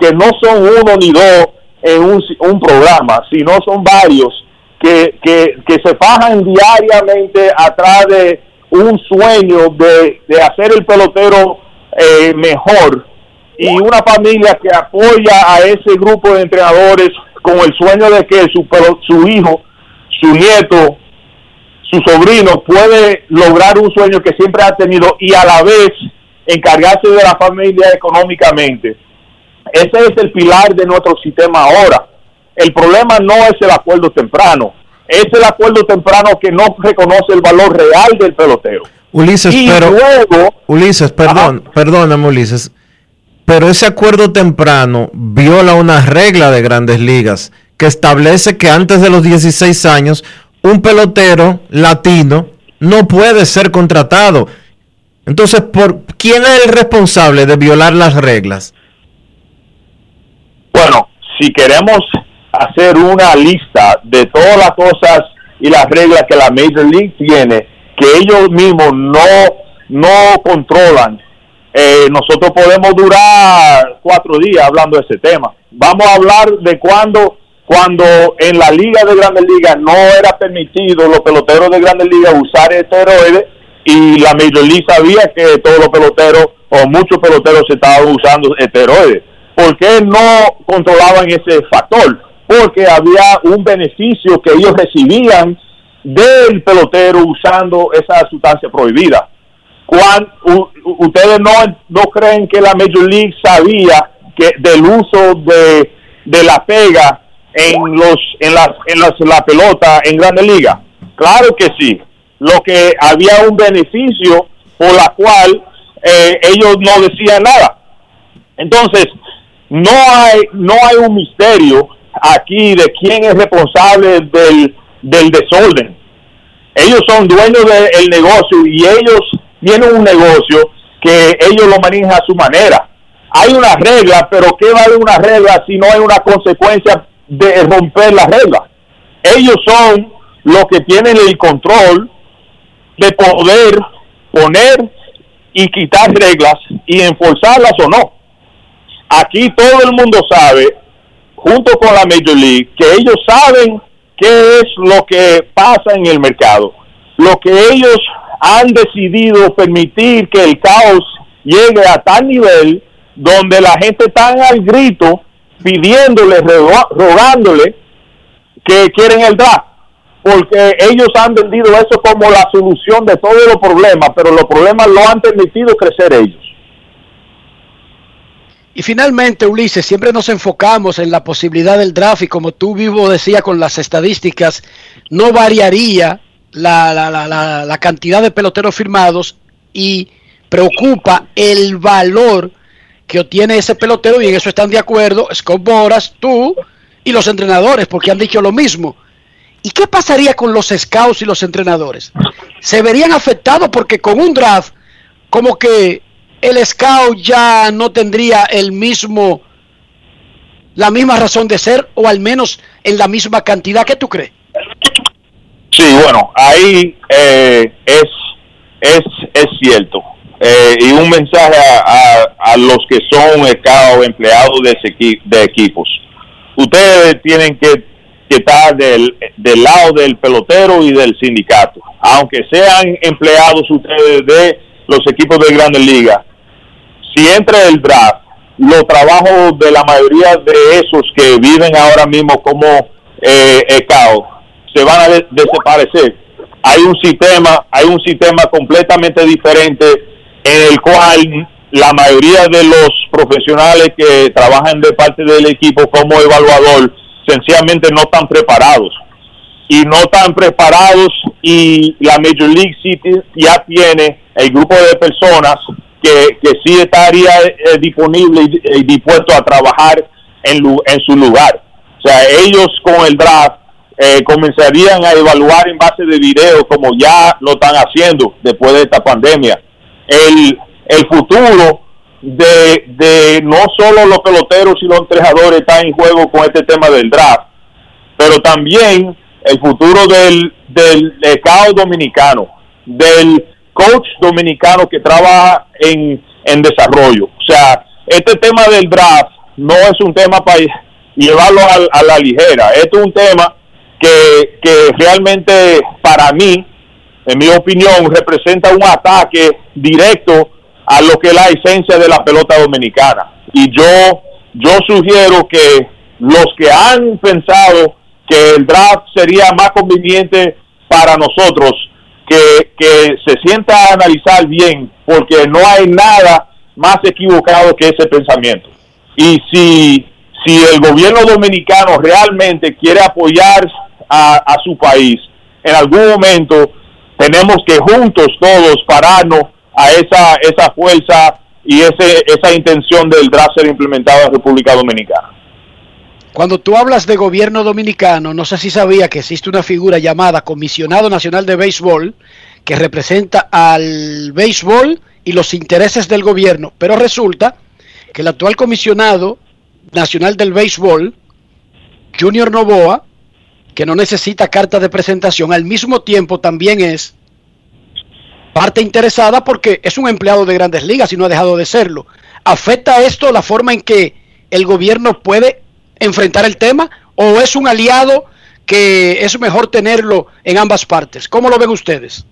que no son uno ni dos en un, programa, sino son varios que, que, que se fajan diariamente atrás de un sueño de, de hacer el pelotero eh, mejor y una familia que apoya a ese grupo de entrenadores con el sueño de que su, su hijo, su nieto, su sobrino puede lograr un sueño que siempre ha tenido y a la vez encargarse de la familia económicamente. Ese es el pilar de nuestro sistema ahora. El problema no es el acuerdo temprano, es el acuerdo temprano que no reconoce el valor real del pelotero. Ulises, Y pero luego- Ulises, perdón, perdóname Ulises, pero ese acuerdo temprano viola una regla de Grandes Ligas que establece que antes de los 16 años un pelotero latino no puede ser contratado. Entonces, ¿por quién es el responsable de violar las reglas? Bueno, si queremos hacer una lista de todas las cosas y las reglas que la Major League tiene, que ellos mismos no, no controlan, eh, nosotros podemos durar cuatro días hablando de ese tema. Vamos a hablar de cuando, cuando en la liga de Grandes Ligas no era permitido los peloteros de Grandes Ligas usar esteroides y la Major League sabía que todos los peloteros o muchos peloteros estaban usando esteroides. ¿Por qué no controlaban ese factor? Porque había un beneficio que ellos recibían del pelotero usando esa sustancia prohibida. Ustedes no, no creen que la Major League sabía que del uso de, de la pega en los en las en las, la pelota en Grande Liga. Claro que sí. Lo que había un beneficio por la cual eh, ellos no decían nada. Entonces, no hay, no hay un misterio aquí de quién es responsable del, del desorden. Ellos son dueños del negocio y ellos tienen un negocio que ellos lo manejan a su manera. Hay una regla, pero ¿qué vale una regla si no hay una consecuencia de romper la regla? Ellos son los que tienen el control de poder poner y quitar reglas y enforzarlas o no aquí todo el mundo sabe, junto con la Major League, que ellos saben qué es lo que pasa en el mercado. Lo que ellos han decidido permitir que el caos llegue a tal nivel donde la gente está al grito pidiéndole, rogándole que quieren el draft. Porque ellos han vendido eso como la solución de todos los problemas, pero los problemas lo han permitido crecer ellos. Y finalmente, Ulises, siempre nos enfocamos en la posibilidad del draft y como tú vivo decía con las estadísticas, no variaría la, la- la- la- cantidad de peloteros firmados y preocupa el valor que obtiene ese pelotero y en eso están de acuerdo Scott Boras, tú y los entrenadores porque han dicho lo mismo. ¿Y qué pasaría con los scouts y los entrenadores? Se verían afectados porque con un draft como que el scout ya no tendría el mismo la misma razón de ser o al menos en la misma cantidad que tú crees. Sí, bueno, ahí eh, es, es, es cierto. Eh, y un mensaje a, a- a los que son scouts, empleados de, equi- de equipos. Ustedes tienen que, que estar del, del lado del pelotero y del sindicato. Aunque sean empleados ustedes de los equipos de Grandes Ligas, si entre el draft, los trabajos de la mayoría de esos que viven ahora mismo como eh, ECAO se van a de- desaparecer. Hay un sistema, hay un sistema completamente diferente en el cual la mayoría de los profesionales que trabajan de parte del equipo como evaluador sencillamente no están preparados y no están preparados y la Major League City ya tiene el grupo de personas que, que sí estaría eh, disponible y, dispuesto a trabajar en, en su lugar. O sea, ellos con el draft eh, comenzarían a evaluar en base de video como ya lo están haciendo después de esta pandemia. El, el futuro de, de no solo los peloteros y los entrenadores está en juego con este tema del draft, pero también el futuro del, del mercado dominicano, del coach dominicano que trabaja en, en desarrollo. O sea, este tema del draft no es un tema para llevarlo al- a, la ligera, esto es un tema que, que realmente para mí, en mi opinión, representa un ataque directo a lo que es la esencia de la pelota dominicana. Y yo, yo sugiero que los que han pensado que el draft sería más conveniente para nosotros, que, se sienta a analizar bien, porque no hay nada más equivocado que ese pensamiento. Y si, si el gobierno dominicano realmente quiere apoyar a, a su país, en algún momento tenemos que juntos todos pararnos a esa, esa fuerza y ese, esa intención del draft ser implementado en República Dominicana. Cuando tú hablas de gobierno dominicano, no sé si sabía que existe una figura llamada Comisionado Nacional de Béisbol que representa al béisbol y los intereses del gobierno, pero resulta que el actual comisionado nacional del béisbol, Junior Novoa, que no necesita carta de presentación, al mismo tiempo también es parte interesada porque es un empleado de grandes ligas y no ha dejado de serlo. ¿Afecta esto la forma en que el gobierno puede enfrentar el tema o es un aliado que es mejor tenerlo en ambas partes? ¿Cómo lo ven ustedes?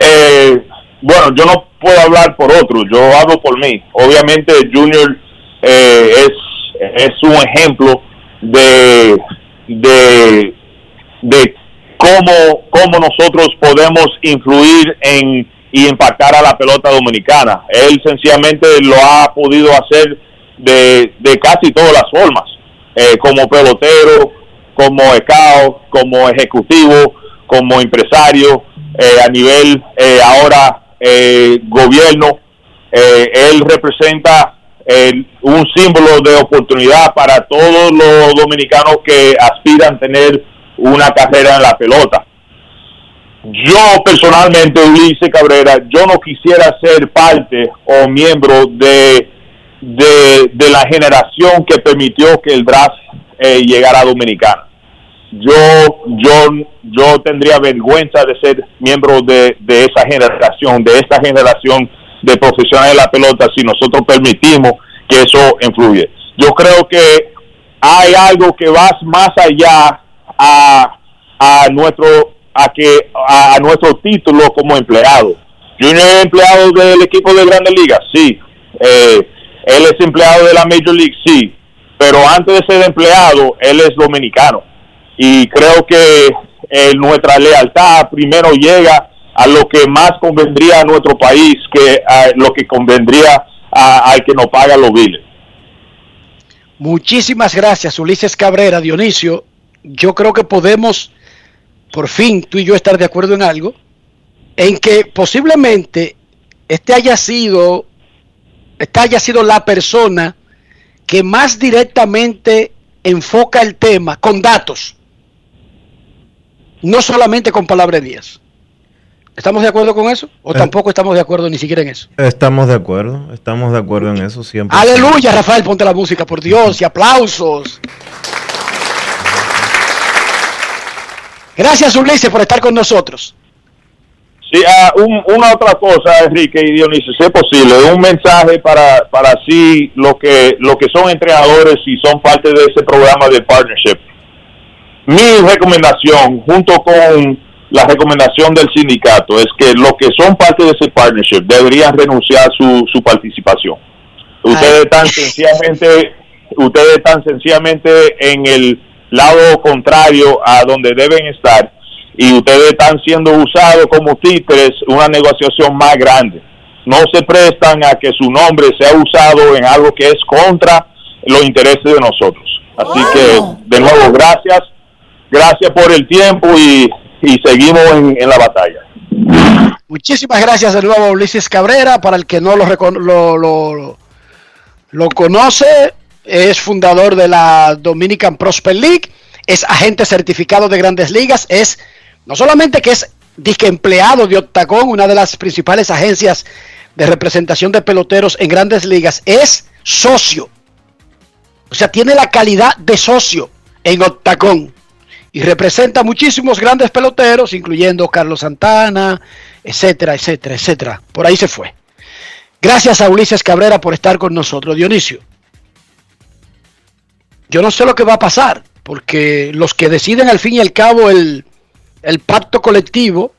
Eh, bueno, yo no puedo hablar por otros, yo hablo por mí. Obviamente Junior eh, es, es un ejemplo de, de, de cómo, cómo nosotros podemos influir en y impactar a la pelota dominicana. Él sencillamente lo ha podido hacer de, de casi todas las formas, eh, como pelotero, como ECAO, como ejecutivo, como empresario, eh, a nivel eh, ahora eh, gobierno. Él representa un símbolo de oportunidad para todos los dominicanos que aspiran a tener una carrera en la pelota. Yo personalmente, Ulises Cabrera, yo no quisiera ser parte o miembro de, de, la generación que permitió que el draft llegara a Dominicana. Yo, yo, yo tendría vergüenza de ser miembro de, de esa generación, de esta generación de profesionales de la pelota, si nosotros permitimos que eso influye. Yo creo que hay algo que va más allá a, a nuestro a que a, a nuestro título como empleado. Junior es empleado del equipo de Grandes Ligas, sí. Eh, él es empleado de la Major League, sí. Pero antes de ser empleado, él es dominicano. Y creo que eh, nuestra lealtad primero llega a lo que más convendría a nuestro país que a lo que convendría al que nos paga los biles. Muchísimas gracias, Ulises Cabrera, Dionisio. Yo creo que podemos, por fin, tú y yo estar de acuerdo en algo, en que posiblemente este haya sido, esta haya sido la persona que más directamente enfoca el tema con datos, no solamente con palabrerías. ¿Estamos de acuerdo con eso? ¿O Eh. tampoco estamos de acuerdo ni siquiera en eso? Estamos de acuerdo, estamos de acuerdo en eso siempre. Aleluya, Rafael, ponte la música, por Dios, y aplausos. Gracias, Ulises, por estar con nosotros. Sí, ah, un- una otra cosa, Enrique y Dionisio, si es posible, un mensaje para, para sí lo que, lo que son entrenadores y son parte de ese programa de partnership. Mi recomendación, junto con la recomendación del sindicato es que los que son parte de ese partnership deberían renunciar su, su participación. Ustedes están sencillamente, ustedes están sencillamente en el lado contrario a donde deben estar y ustedes están siendo usados como títeres una negociación más grande. No se prestan a que su nombre sea usado en algo que es contra los intereses de nosotros. Así que, de nuevo, gracias. Gracias por el tiempo y, y seguimos en, en la batalla. Muchísimas gracias de nuevo Ulises Cabrera. Para el que no lo, lo, lo- lo conoce, es fundador de la Dominican Prosper League, es agente certificado de grandes ligas, es no solamente que es disque empleado de Octagon, una de las principales agencias de representación de peloteros en grandes ligas, es socio. O sea, tiene la calidad de socio en Octagon y representa muchísimos grandes peloteros, incluyendo Carlos Santana, etcétera, etcétera, etcétera. Por ahí se fue. Gracias a Ulises Cabrera por estar con nosotros. Dionisio, yo no sé lo que va a pasar, porque los que deciden al fin y al cabo el, el pacto colectivo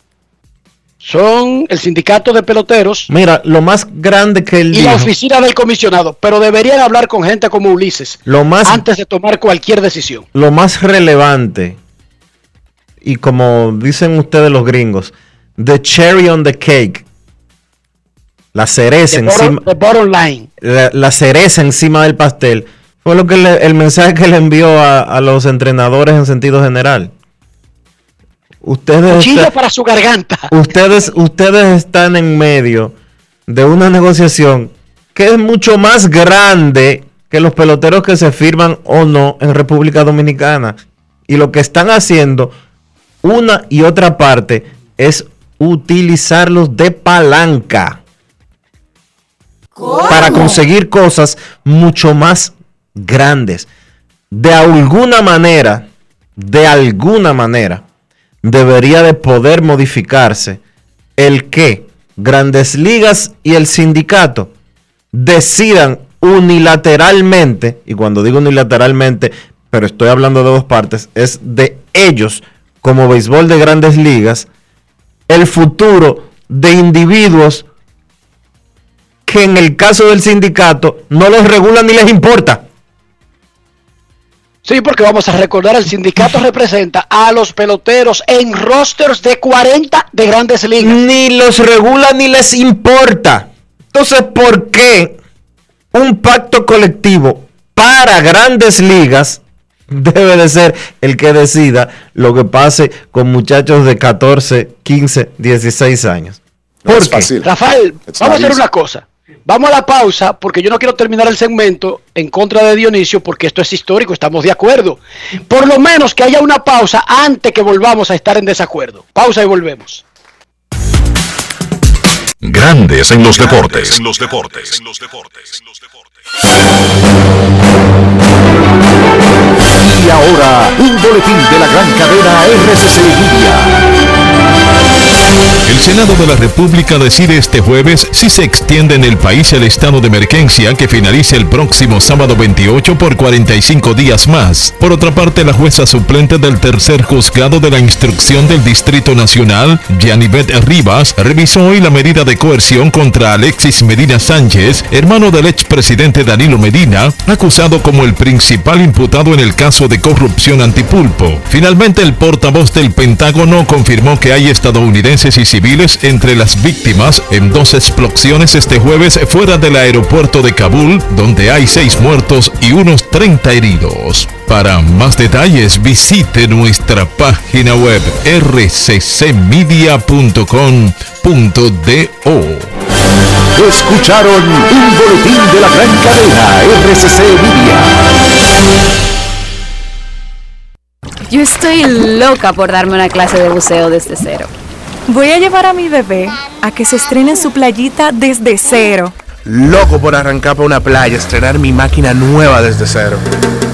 son el sindicato de peloteros Mira, lo más grande que él y la oficina del comisionado, pero deberían hablar con gente como Ulises lo más, antes de tomar cualquier decisión. lo más relevante, y como dicen ustedes los gringos, the cherry on the cake, la cereza The bottom, encima, the bottom line. la, la cereza encima del pastel, fue lo que le- el mensaje que le envió a, a los entrenadores en sentido general. Ustedes, Cuchillo está- para su garganta. ustedes, ustedes están en medio de una negociación que es mucho más grande que los peloteros que se firman o no en República Dominicana. Y lo que están haciendo una y otra parte es utilizarlos de palanca para conseguir cosas mucho más grandes. De alguna manera, de alguna manera, debería de poder modificarse el que Grandes Ligas y el sindicato decidan unilateralmente, y cuando digo unilateralmente, pero estoy hablando de dos partes, es de ellos como béisbol de grandes ligas, el futuro de individuos que en el caso del sindicato no los regulan ni les importa. Sí, porque vamos a recordar, el sindicato (laughs) representa a los peloteros en rosters de 40 de grandes ligas. Ni los regula ni les importa. Entonces, ¿por qué un pacto colectivo para grandes ligas (laughs) debe de ser el que decida lo que pase con muchachos de 14, 15, 16 años? No ¿Por es qué? fácil. Rafael, It's vamos a hacer easy. una cosa. Vamos a la pausa porque yo no quiero terminar el segmento en contra de Dionisio porque esto es histórico, estamos de acuerdo. Por lo menos que haya una pausa antes que volvamos a estar en desacuerdo. Pausa y volvemos. Grandes en los deportes. En los deportes. Y ahora, un boletín de la gran cadena RCC Media. El Senado de la República decide este jueves si se extiende en el país el estado de emergencia que finalice el próximo sábado 28 por 45 días más. Por otra parte, la jueza suplente del tercer juzgado de la instrucción del Distrito Nacional, Yanivet Rivas, revisó hoy la medida de coerción contra Alexis Medina Sánchez, hermano del expresidente Danilo Medina, acusado como el principal imputado en el caso de corrupción antipulpo. Finalmente, el portavoz del Pentágono confirmó que hay estadounidenses y civiles entre las víctimas en dos explosiones este jueves fuera del aeropuerto de Kabul, donde hay seis muertos y unos 30 heridos. Para más detalles visite nuestra página web rccmedia.com.do. Escucharon un boletín de la gran cadena RCC Media. Yo estoy loca por darme una clase de buceo desde cero. Voy a llevar a mi bebé a que se estrene en su playita desde cero. Loco por arrancar para una playa, estrenar mi máquina nueva desde cero.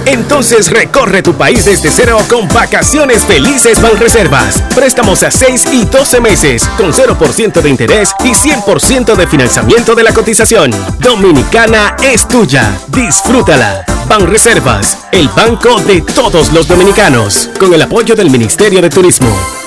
Entonces recorre tu país desde cero con vacaciones felices Banreservas. Préstamos a 6 y 12 meses con 0% de interés y 100% de financiamiento de la cotización. Dominicana es tuya. Disfrútala. Banreservas, el banco de todos los dominicanos, con el apoyo del Ministerio de Turismo.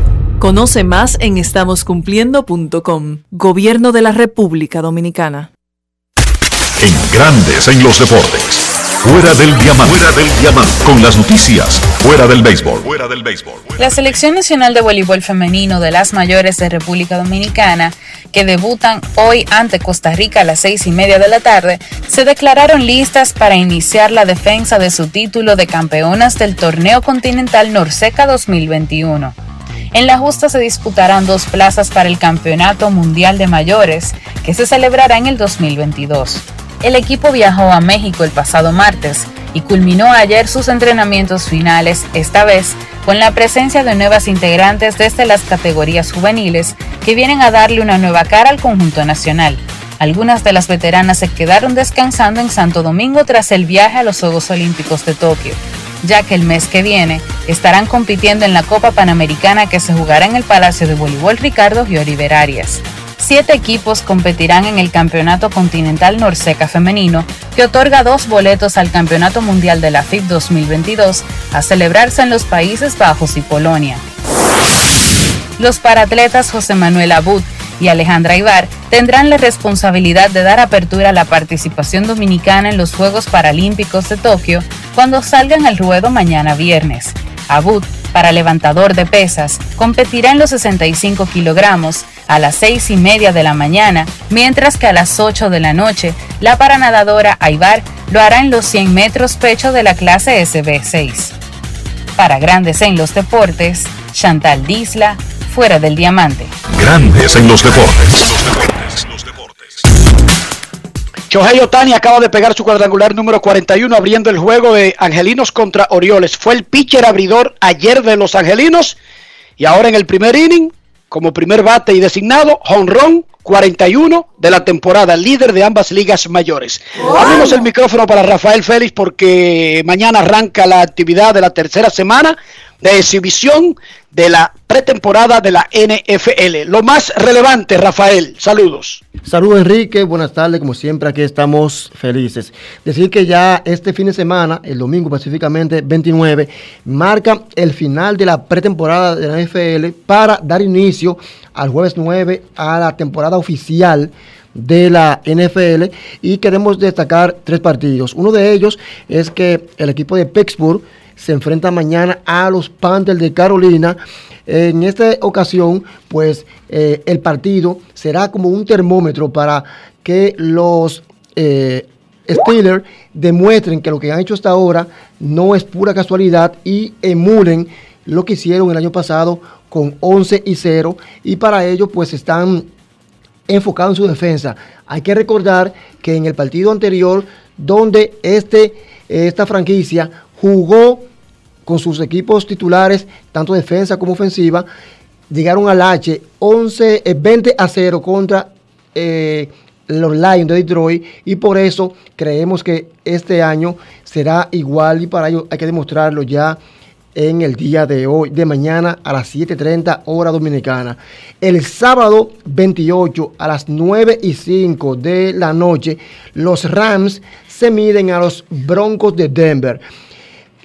Conoce más en estamoscumpliendo.com. Gobierno de la República Dominicana. En Grandes en los Deportes. Fuera del diamante. Fuera del diamante. Con las noticias. Fuera del béisbol. Fuera del béisbol. La Selección Nacional de Voleibol Femenino de las Mayores de República Dominicana, que debutan hoy ante Costa Rica a las seis y media de la tarde, se declararon listas para iniciar la defensa de su título de campeonas del Torneo Continental Norseca 2021. En la justa se disputarán dos plazas para el Campeonato Mundial de Mayores, que se celebrará en el 2022. El equipo viajó a México el pasado martes y culminó ayer sus entrenamientos finales, esta vez con la presencia de nuevas integrantes desde las categorías juveniles que vienen a darle una nueva cara al conjunto nacional. Algunas de las veteranas se quedaron descansando en Santo Domingo tras el viaje a los Juegos Olímpicos de Tokio, ya que el mes que viene estarán compitiendo en la Copa Panamericana que se jugará en el Palacio de Voleibol Ricardo Giori Arias. Siete equipos competirán en el Campeonato Continental Norseca Femenino, que otorga dos boletos al Campeonato Mundial de la FIB 2022 a celebrarse en los Países Bajos y Polonia. Los paratletas José Manuel Abud y Alejandra Ibar tendrán la responsabilidad de dar apertura a la participación dominicana en los Juegos Paralímpicos de Tokio cuando salgan al ruedo mañana viernes. Abud, para levantador de pesas, competirá en los 65 kilogramos a las 6 y media de la mañana, mientras que a las 8 de la noche la paranadadora Aibar lo hará en los 100 metros pecho de la clase SB6. Para Grandes en los Deportes, Chantal Disla, fuera del diamante. Grandes en los deportes. Shohei Otani acaba de pegar su cuadrangular número 41 abriendo el juego de Angelinos contra Orioles. Fue el pitcher abridor ayer de los Angelinos y ahora en el primer inning, como primer bate y designado, honrón 41 de la temporada, líder de ambas ligas mayores. Abrimos el micrófono para Rafael Félix porque mañana arranca la actividad de la tercera semana de exhibición de la pretemporada de la NFL. Lo más relevante, Rafael, saludos. Saludos Enrique, buenas tardes, como siempre aquí estamos felices. Decir que ya este fin de semana, el domingo específicamente 29, marca el final de la pretemporada de la NFL para dar inicio al jueves 9 a la temporada oficial de la NFL y queremos destacar tres partidos. Uno de ellos es que el equipo de Pittsburgh se enfrenta mañana a los Panthers de Carolina. En esta ocasión, pues eh, el partido será como un termómetro para que los eh, Steelers demuestren que lo que han hecho hasta ahora no es pura casualidad y emulen lo que hicieron el año pasado con 11 y 0 y para ello pues están enfocados en su defensa. Hay que recordar que en el partido anterior donde este, esta franquicia jugó con sus equipos titulares, tanto defensa como ofensiva, llegaron al H 11, 20 eh, a 0 contra eh, los Lions de Detroit y por eso creemos que este año será igual y para ello hay que demostrarlo ya en el día de hoy, de mañana a las 7.30 hora dominicana. El sábado 28 a las 9 y 5 de la noche, los Rams se miden a los Broncos de Denver.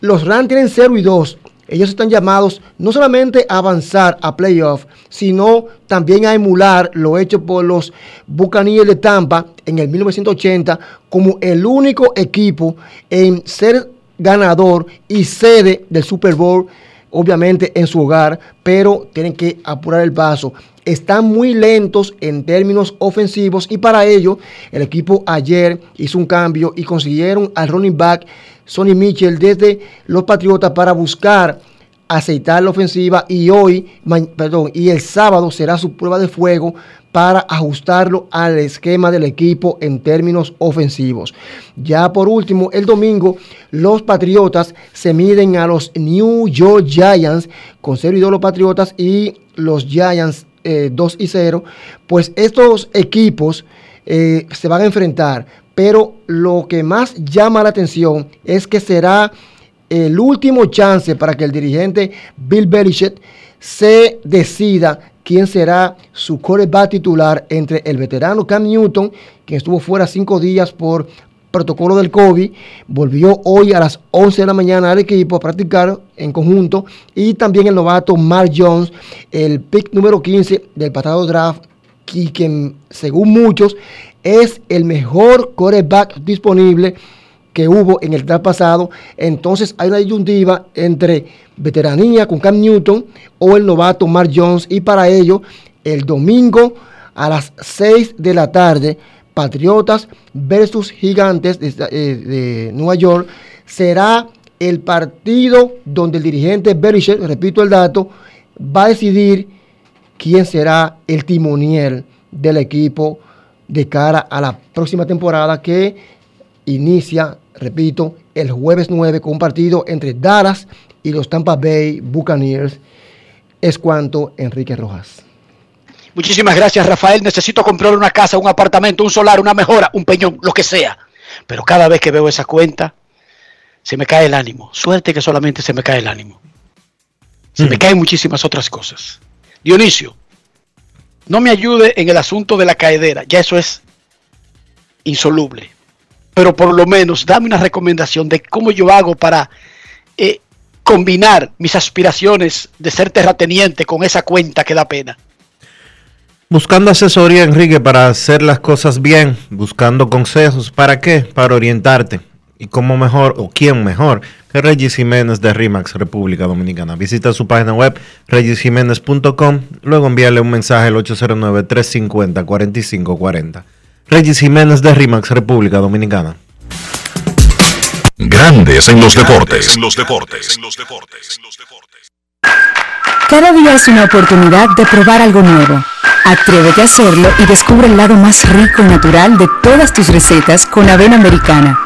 Los Rams tienen 0 y 2. Ellos están llamados no solamente a avanzar a playoff, sino también a emular lo hecho por los Buccaneers de Tampa en el 1980 como el único equipo en ser ganador y sede del Super Bowl, obviamente en su hogar, pero tienen que apurar el paso. Están muy lentos en términos ofensivos y para ello el equipo ayer hizo un cambio y consiguieron al running back Sonny Mitchell desde los Patriotas para buscar aceitar la ofensiva y hoy, perdón, y el sábado será su prueba de fuego para ajustarlo al esquema del equipo en términos ofensivos. Ya por último, el domingo los Patriotas se miden a los New York Giants con 0 y 2 los Patriotas y los Giants 2 eh, y 0. Pues estos equipos eh, se van a enfrentar, pero lo que más llama la atención es que será el último chance para que el dirigente Bill Belichick se decida quién será su coreback titular entre el veterano Cam Newton, quien estuvo fuera cinco días por protocolo del COVID, volvió hoy a las 11 de la mañana al equipo a practicar en conjunto, y también el novato Mark Jones, el pick número 15 del pasado draft, y quien según muchos es el mejor coreback disponible que hubo en el draft pasado. Entonces hay una disyuntiva entre veteranía con Cam Newton o el novato Mark Jones. Y para ello, el domingo a las 6 de la tarde, Patriotas versus Gigantes de, eh, Nueva York será el partido donde el dirigente Belichick, repito el dato, va a decidir quién será el timonier del equipo de cara a la próxima temporada que inicia repito, el jueves 9 con un partido entre Dallas y los Tampa Bay Buccaneers. Es cuanto, Enrique Rojas. Muchísimas gracias, Rafael. Necesito comprar una casa, un apartamento, un solar, una mejora, un peñón, lo que sea. Pero cada vez que veo esa cuenta, se me cae el ánimo. Suerte que solamente se me cae el ánimo. Se me mm. caen muchísimas otras cosas. Dionisio, no me ayude en el asunto de la caedera. Ya eso es insoluble pero por lo menos dame una recomendación de cómo yo hago para eh, combinar mis aspiraciones de ser terrateniente con esa cuenta que da pena. Buscando asesoría, Enrique, para hacer las cosas bien, buscando consejos, ¿para qué? Para orientarte. ¿Y cómo mejor, o quién mejor, que Regis Jiménez de RIMAX, República Dominicana? Visita su página web, regisjiménez.com, luego envíale un mensaje al 809-350-4540. Regis Jiménez de RIMAX, República Dominicana. Grandes en los deportes. En los deportes. Cada día es una oportunidad de probar algo nuevo. Atrévete a hacerlo y descubre el lado más rico y natural de todas tus recetas con avena americana.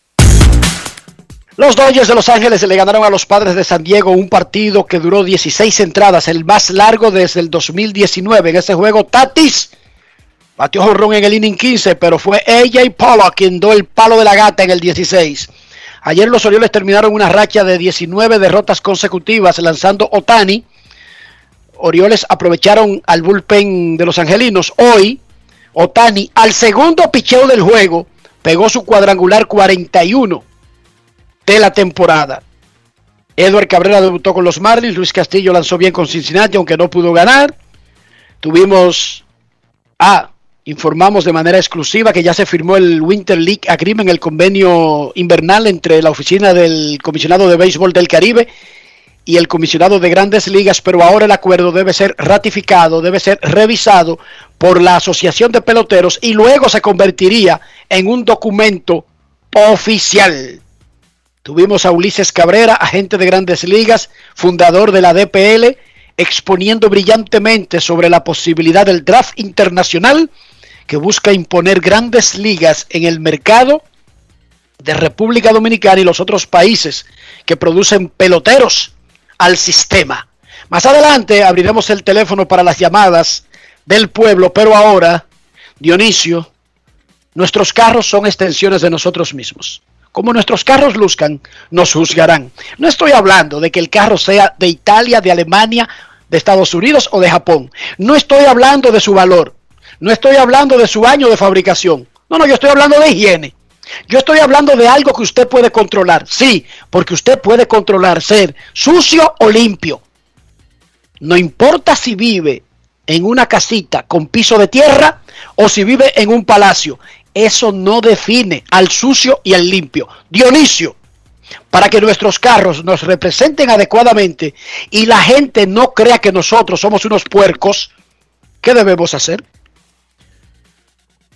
Dodgers de Los Ángeles le ganaron a los Padres de San Diego un partido que duró 16 entradas, el más largo desde el 2019. En ese juego, Tatis batió jorrón en el inning 15, pero fue AJ Pollock quien dio el palo de la gata en el 16. Ayer los Orioles terminaron una racha de 19 derrotas consecutivas lanzando Otani. Orioles aprovecharon al bullpen de los Angelinos. Hoy, Otani, al segundo picheo del juego, pegó su cuadrangular 41 de la temporada. Edward Cabrera debutó con los Marlins, Luis Castillo lanzó bien con Cincinnati, aunque no pudo ganar. Tuvimos a Informamos de manera exclusiva que ya se firmó el Winter League Agreement, el convenio invernal entre la oficina del comisionado de béisbol del Caribe y el comisionado de grandes ligas, pero ahora el acuerdo debe ser ratificado, debe ser revisado por la Asociación de Peloteros y luego se convertiría en un documento oficial. Tuvimos a Ulises Cabrera, agente de grandes ligas, fundador de la DPL, exponiendo brillantemente sobre la posibilidad del draft internacional que busca imponer grandes ligas en el mercado de República Dominicana y los otros países que producen peloteros al sistema. Más adelante abriremos el teléfono para las llamadas del pueblo, pero ahora, Dionisio, nuestros carros son extensiones de nosotros mismos. Como nuestros carros luzcan, nos juzgarán. No estoy hablando de que el carro sea de Italia, de Alemania, de Estados Unidos o de Japón. No estoy hablando de su valor. No estoy hablando de su año de fabricación. No, no, yo estoy hablando de higiene. Yo estoy hablando de algo que usted puede controlar. Sí, porque usted puede controlar ser sucio o limpio. No importa si vive en una casita con piso de tierra o si vive en un palacio. Eso no define al sucio y al limpio. Dionisio, para que nuestros carros nos representen adecuadamente y la gente no crea que nosotros somos unos puercos, ¿qué debemos hacer?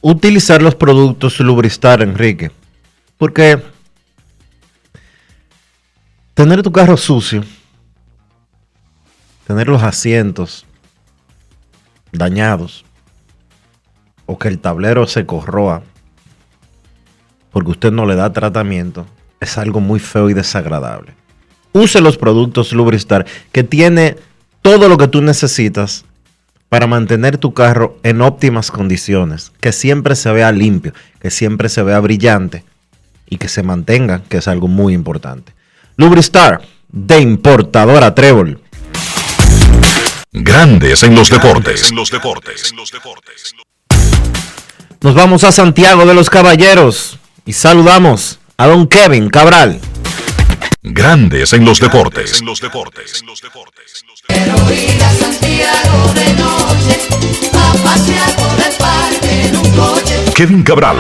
utilizar los productos Lubristar, Enrique. Porque tener tu carro sucio, tener los asientos dañados, o que el tablero se corroa porque usted no le da tratamiento, es algo muy feo y desagradable. Use los productos Lubristar que tiene todo lo que tú necesitas para mantener tu carro en óptimas condiciones, que siempre se vea limpio, que siempre se vea brillante y que se mantenga, que es algo muy importante. Lubristar de importadora Trébol. Grandes en los deportes. En los deportes. Nos vamos a Santiago de los Caballeros y saludamos a don Kevin Cabral. Grandes en los deportes. En los deportes. Quiero ir a Santiago de noche, a pasear por el parque en un coche. Kevin Cabral,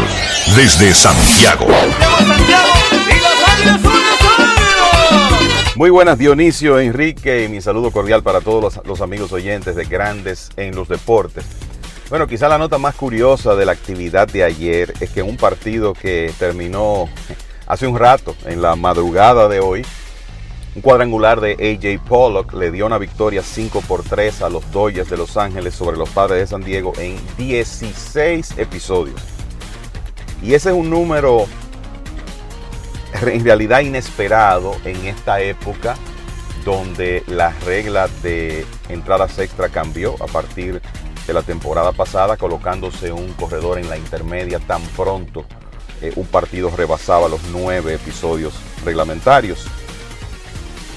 desde Santiago. Muy buenas Dionisio, Enrique y mi saludo cordial para todos los, los amigos oyentes de Grandes en los Deportes. Bueno, quizá la nota más curiosa de la actividad de ayer es que un partido que terminó hace un rato, en la madrugada de hoy, un cuadrangular de AJ Pollock le dio una victoria 5 por 3 a los Dodgers de Los Ángeles sobre los Padres de San Diego en 16 episodios. Y ese es un número en realidad inesperado en esta época donde la regla de entradas extra cambió a partir la temporada pasada, colocándose un corredor en la intermedia tan pronto eh, un partido rebasaba los nueve episodios reglamentarios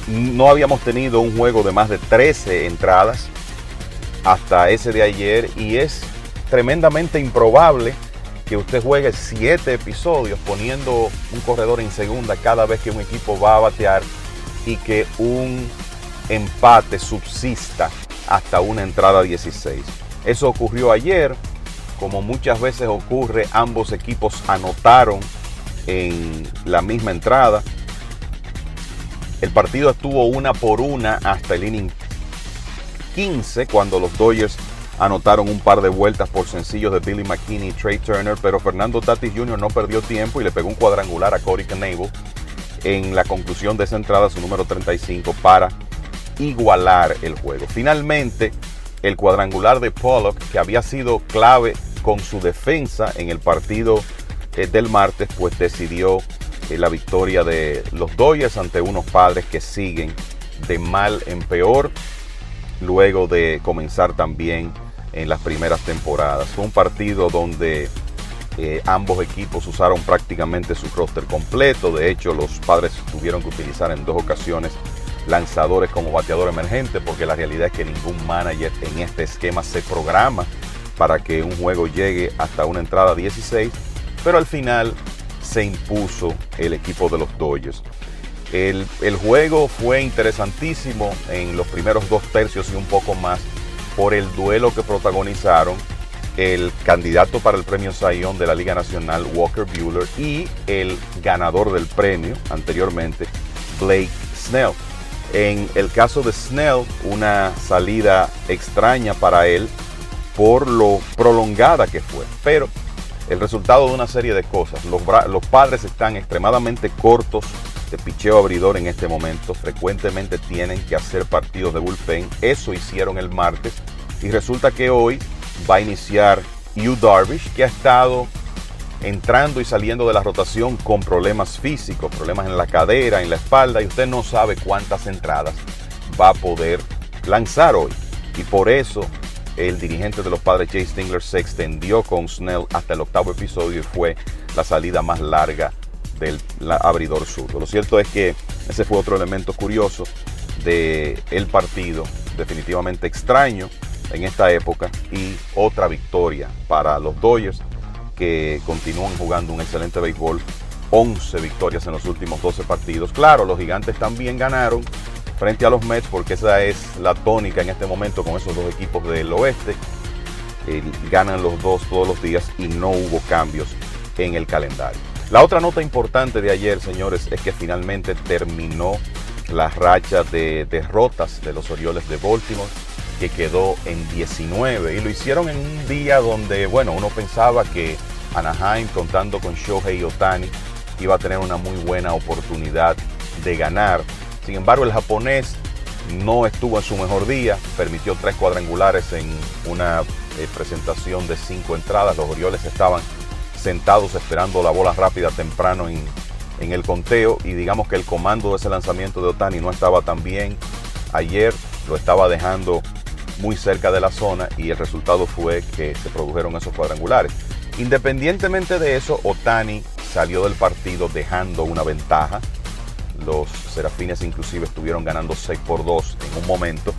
no habíamos tenido un juego de más de 13 entradas hasta ese de ayer y es tremendamente improbable que usted juegue 7 episodios poniendo un corredor en segunda cada vez que un equipo va a batear y que un empate subsista hasta una entrada 16. Eso ocurrió ayer, como muchas veces ocurre, ambos equipos anotaron en la misma entrada. El partido estuvo una por una hasta el inning 15 cuando los Dodgers anotaron un par de vueltas por sencillos de Billy McKinney y Trey Turner, pero Fernando Tatis Jr. no perdió tiempo y le pegó un cuadrangular a Corey Knebel en la conclusión de esa entrada, su número 35, para igualar el juego. Finalmente, el cuadrangular de Pollock, que había sido clave con su defensa en el partido eh, del martes, pues decidió eh, la victoria de los Dodgers ante unos padres que siguen de mal en peor luego de comenzar también en las primeras temporadas. Fue un partido donde eh, ambos equipos usaron prácticamente su roster completo. De hecho, los padres tuvieron que utilizar en dos ocasiones lanzadores como bateador emergente porque la realidad es que ningún manager en este esquema se programa para que un juego llegue hasta una entrada 16. Pero al final se impuso el equipo de los Dodgers. El, juego fue interesantísimo en los primeros dos tercios y un poco más por el duelo que protagonizaron el candidato para el premio Sayón de la Liga Nacional, Walker Bueller, y el ganador del premio anteriormente, Blake Snell. En el caso de Snell, una salida extraña para él por lo prolongada que fue. Pero el resultado de una serie de cosas. Los, padres están extremadamente cortos de picheo abridor en este momento. Frecuentemente tienen que hacer partidos de bullpen. Eso hicieron el martes. Y resulta que hoy va a iniciar Yu Darvish, que ha estado entrando y saliendo de la rotación con problemas físicos, problemas en la cadera, en la espalda, y usted no sabe cuántas entradas va a poder lanzar hoy. Y por eso el dirigente de los padres, Jay Stingler, se extendió con Snell hasta el octavo episodio y fue la salida más larga del abridor zurdo. Lo cierto es que ese fue otro elemento curioso del el partido, definitivamente extraño en esta época y otra victoria para los Dodgers que continúan jugando un excelente béisbol. 11 victorias en los últimos 12 partidos. Claro, los gigantes también ganaron frente a los Mets porque esa es la tónica en este momento con esos dos equipos del oeste. Eh, ganan los dos todos los días y no hubo cambios en el calendario. La otra nota importante de ayer, señores, es que finalmente terminó la racha de derrotas de los Orioles de Baltimore, que quedó en 19. Y lo hicieron en un día donde, bueno, uno pensaba que Anaheim, contando con Shohei Otani, iba a tener una muy buena oportunidad de ganar. Sin embargo, el japonés no estuvo en su mejor día, permitió tres cuadrangulares en una eh, presentación de cinco entradas. Los Orioles estaban sentados esperando la bola rápida temprano en, en, el conteo y digamos que el comando de ese lanzamiento de Otani no estaba tan bien. Ayer lo estaba dejando muy cerca de la zona y el resultado fue que se produjeron esos cuadrangulares. Independientemente de eso, Otani salió del partido dejando una ventaja. Los Serafines inclusive estuvieron ganando 6 por 2 en un momento,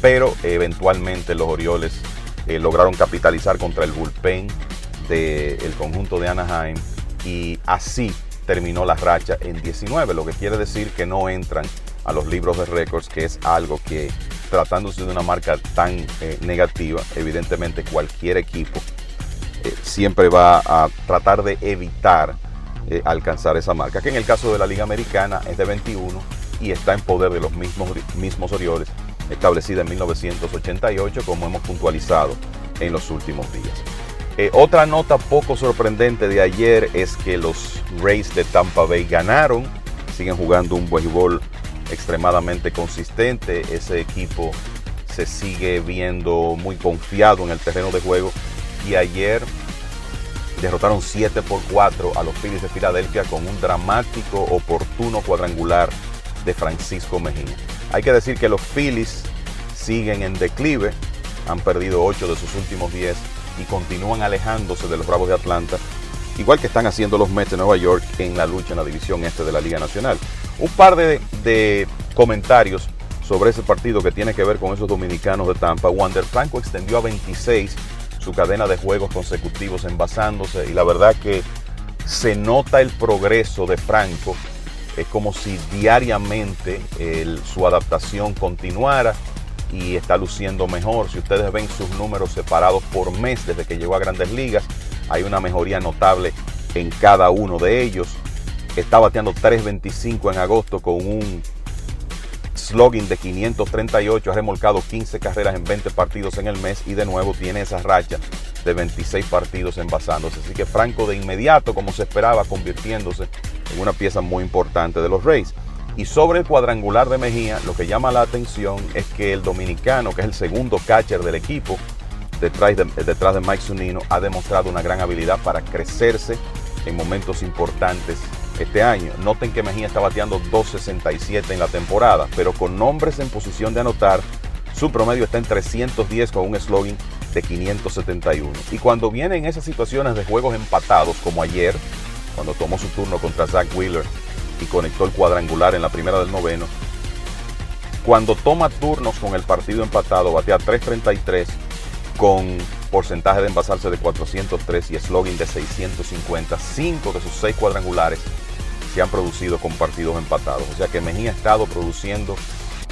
pero eventualmente los Orioles eh, lograron capitalizar contra el bullpen del conjunto de Anaheim y así terminó la racha en 19, lo que quiere decir que no entran a los libros de récords, que es algo que tratándose de una marca tan eh, negativa, evidentemente cualquier equipo eh, siempre va a tratar de evitar eh, alcanzar esa marca, que en el caso de la Liga Americana es de 21 y está en poder de los mismos, mismos Orioles, establecida en 1988, como hemos puntualizado en los últimos días. Otra nota poco sorprendente de ayer es que los Rays de Tampa Bay ganaron, siguen jugando un béisbol extremadamente consistente, ese equipo se sigue viendo muy confiado en el terreno de juego y ayer derrotaron 7 por 4 a los Phillies de Filadelfia con un dramático, oportuno cuadrangular de Francisco Mejía. Hay que decir que los Phillies siguen en declive, han perdido 8 de sus últimos 10 y continúan alejándose de los Bravos de Atlanta, igual que están haciendo los Mets de Nueva York en la lucha en la división este de la Liga Nacional. Un par de, comentarios sobre ese partido que tiene que ver con esos dominicanos de Tampa. Wander Franco extendió a 26 su cadena de juegos consecutivos envasándose y la verdad que se nota el progreso de Franco. Es como si diariamente su adaptación continuara y está luciendo mejor. Si ustedes ven sus números separados por mes desde que llegó a grandes ligas, hay una mejoría notable en cada uno de ellos. Está bateando 3.25 en agosto con un slogan de 538, ha remolcado 15 carreras en 20 partidos en el mes y de nuevo tiene esa racha de 26 partidos envasándose. Así que Franco de inmediato, como se esperaba, convirtiéndose en una pieza muy importante de los Rays. Y sobre el cuadrangular de Mejía, lo que llama la atención es que el dominicano, que es el segundo catcher del equipo, detrás de, detrás de Mike Zunino, ha demostrado una gran habilidad para crecerse en momentos importantes este año. Noten que Mejía está bateando 2.67 en la temporada, pero con nombres en posición de anotar, su promedio está en 310 con un slogan de 571. Y cuando vienen esas situaciones de juegos empatados, como ayer, cuando tomó su turno contra Zach Wheeler y conectó el cuadrangular en la primera del noveno, cuando toma turnos con el partido empatado, batea 333 con porcentaje de envasarse de 403 y slogan de 650. Cinco de sus seis cuadrangulares se han producido con partidos empatados. O sea que Mejía ha estado produciendo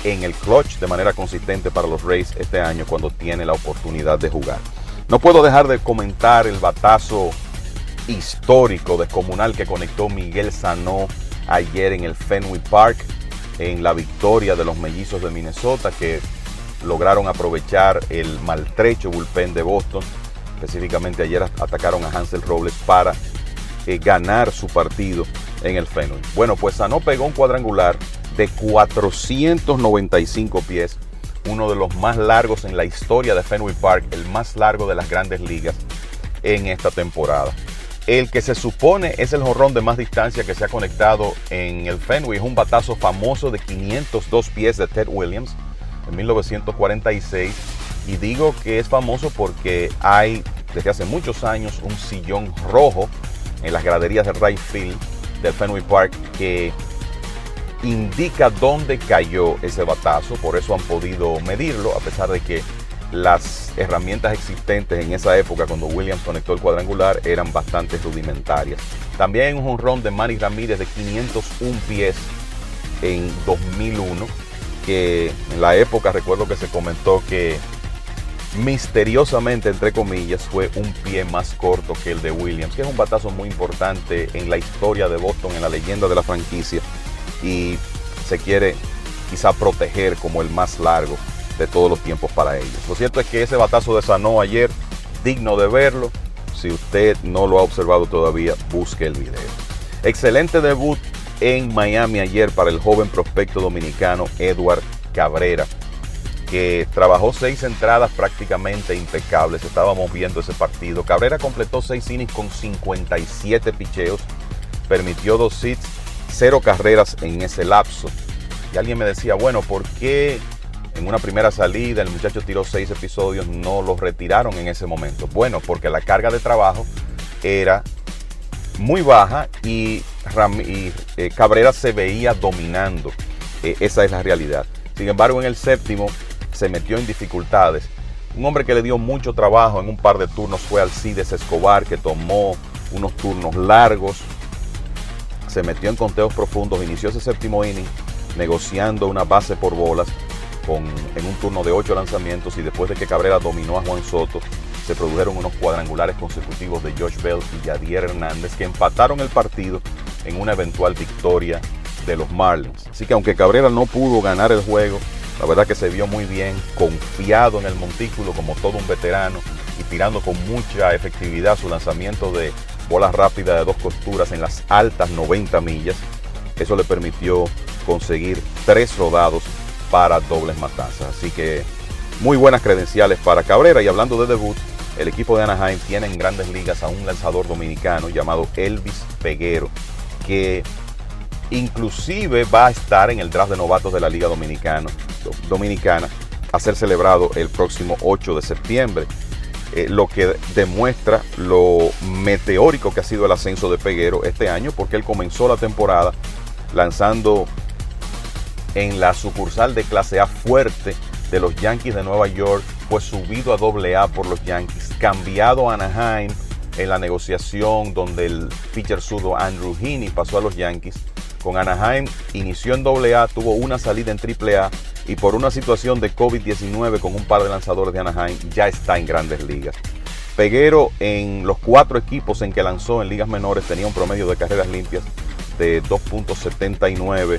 en el clutch de manera consistente para los Rays este año cuando tiene la oportunidad de jugar. No puedo dejar de comentar el batazo histórico descomunal que conectó Miguel Sanó ayer en el Fenway Park en la victoria de los mellizos de Minnesota que lograron aprovechar el maltrecho bullpen de Boston. Específicamente ayer atacaron a Hansel Robles para eh, ganar su partido en el Fenway. Bueno, pues Sanó pegó un cuadrangular de 495 pies, uno de los más largos en la historia de Fenway Park, el más largo de las grandes ligas en esta temporada. El que se supone es el jorrón de más distancia que se ha conectado en el Fenway es un batazo famoso de 502 pies de Ted Williams en 1946. Y digo que es famoso porque hay desde hace muchos años un sillón rojo en las graderías de right field del Fenway Park que indica dónde cayó ese batazo. Por eso han podido medirlo, a pesar de que las herramientas existentes en esa época, cuando Williams conectó el cuadrangular, eran bastante rudimentarias. También hay un honrón de Manny Ramírez de 501 pies en 2001, que en la época recuerdo que se comentó que misteriosamente, entre comillas, fue un pie más corto que el de Williams, que es un batazo muy importante en la historia de Boston, en la leyenda de la franquicia, y se quiere quizá proteger como el más largo de todos los tiempos para ellos. Lo cierto es que ese batazo de Sanó ayer, digno de verlo. Si usted no lo ha observado todavía, busque el video. Excelente debut en Miami ayer para el joven prospecto dominicano Edward Cabrera, que trabajó seis entradas prácticamente impecables. Estábamos viendo ese partido. Cabrera completó seis innings con 57 picheos, permitió dos hits, cero carreras en ese lapso. Y alguien me decía, bueno, ¿por qué en una primera salida, el muchacho tiró seis episodios, no los retiraron en ese momento. Bueno, porque la carga de trabajo era muy baja y, eh, Cabrera se veía dominando. Eh, esa es la realidad. Sin embargo, en el séptimo se metió en dificultades. Un hombre que le dio mucho trabajo en un par de turnos fue Alcides Escobar, que tomó unos turnos largos, se metió en conteos profundos, inició ese séptimo inning negociando una base por bolas en un turno de ocho lanzamientos y después de que Cabrera dominó a Juan Soto, se produjeron unos cuadrangulares consecutivos de Josh Bell y Yadier Hernández que empataron el partido en una eventual victoria de los Marlins. Así que aunque Cabrera no pudo ganar el juego, la verdad que se vio muy bien, confiado en el montículo como todo un veterano y tirando con mucha efectividad su lanzamiento de bolas rápidas de dos costuras en las altas 90 millas. Eso le permitió conseguir tres rodados para dobles matanzas. Así que muy buenas credenciales para Cabrera. Y hablando de debut, el equipo de Anaheim tiene en grandes ligas a un lanzador dominicano llamado Elvis Peguero, que inclusive va a estar en el draft de novatos de la Liga Dominicana, a ser celebrado el próximo 8 de septiembre. Eh, lo que demuestra lo meteórico que ha sido el ascenso de Peguero este año, porque él comenzó la temporada lanzando en la sucursal de clase A fuerte de los Yankees de Nueva York, fue subido a doble A por los Yankees, cambiado a Anaheim en la negociación donde el pitcher sudo Andrew Heaney pasó a los Yankees. Con Anaheim inició en doble A, tuvo una salida en triple A y por una situación de COVID-19 con un par de lanzadores de Anaheim ya está en grandes ligas. Peguero en los cuatro equipos en que lanzó en ligas menores tenía un promedio de carreras limpias de 2.79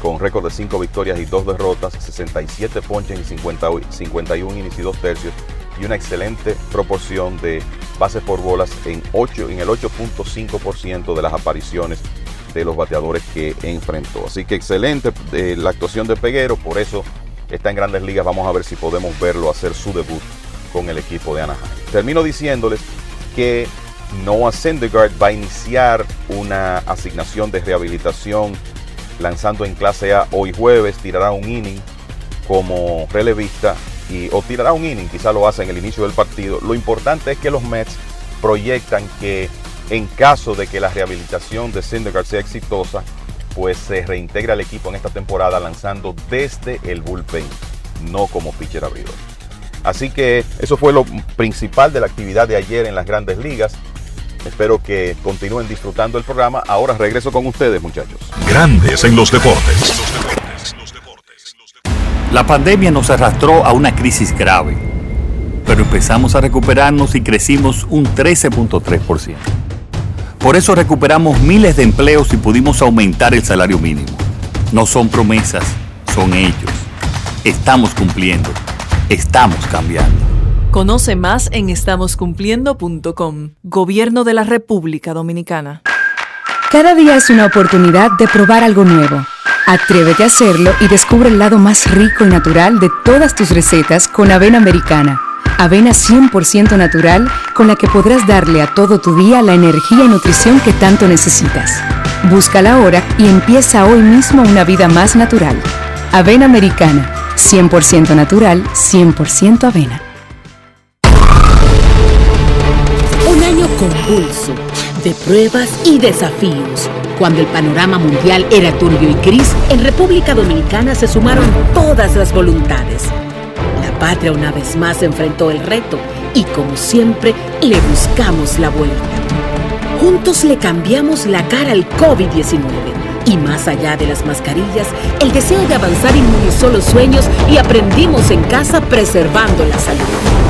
con récord de 5 victorias y 2 derrotas, 67 ponches 50, 51 innings y 2 tercios y una excelente proporción de bases por bolas en, 8, en el 8.5% de las apariciones de los bateadores que enfrentó. Así que excelente eh, la actuación de Peguero, por eso está en grandes ligas. Vamos a ver si podemos verlo hacer su debut con el equipo de Anaheim. Termino diciéndoles que Noah Syndergaard va a iniciar una asignación de rehabilitación lanzando en clase A hoy jueves, tirará un inning como relevista y, o tirará un inning, quizá lo hace en el inicio del partido. Lo importante es que los Mets proyectan que en caso de que la rehabilitación de Syndergaard sea exitosa, pues se reintegra al equipo en esta temporada lanzando desde el bullpen, no como pitcher abridor. Así que eso fue lo principal de la actividad de ayer en las grandes ligas. Espero que continúen disfrutando el programa. Ahora regreso con ustedes, muchachos. Grandes en los deportes. La pandemia nos arrastró a una crisis grave, pero empezamos a recuperarnos y crecimos un 13.3%. Por eso recuperamos miles de empleos y pudimos aumentar el salario mínimo. No son promesas, son hechos. Estamos cumpliendo, estamos cambiando. Conoce más en estamoscumpliendo.com. Gobierno de la República Dominicana. Cada día es una oportunidad de probar algo nuevo. Atrévete a hacerlo y descubre el lado más rico y natural de todas tus recetas con avena americana. Avena 100% natural con la que podrás darle a todo tu día la energía y nutrición que tanto necesitas. Búscala ahora y empieza hoy mismo una vida más natural. Avena americana, 100% natural, 100% avena. Un año convulso de pruebas y desafíos. Cuando el panorama mundial era turbio y gris, en República Dominicana se sumaron todas las voluntades. Patria una vez más enfrentó el reto y como siempre le buscamos la vuelta. Juntos le cambiamos la cara al COVID-19 y más allá de las mascarillas, el deseo de avanzar inmunizó los sueños y aprendimos en casa preservando la salud.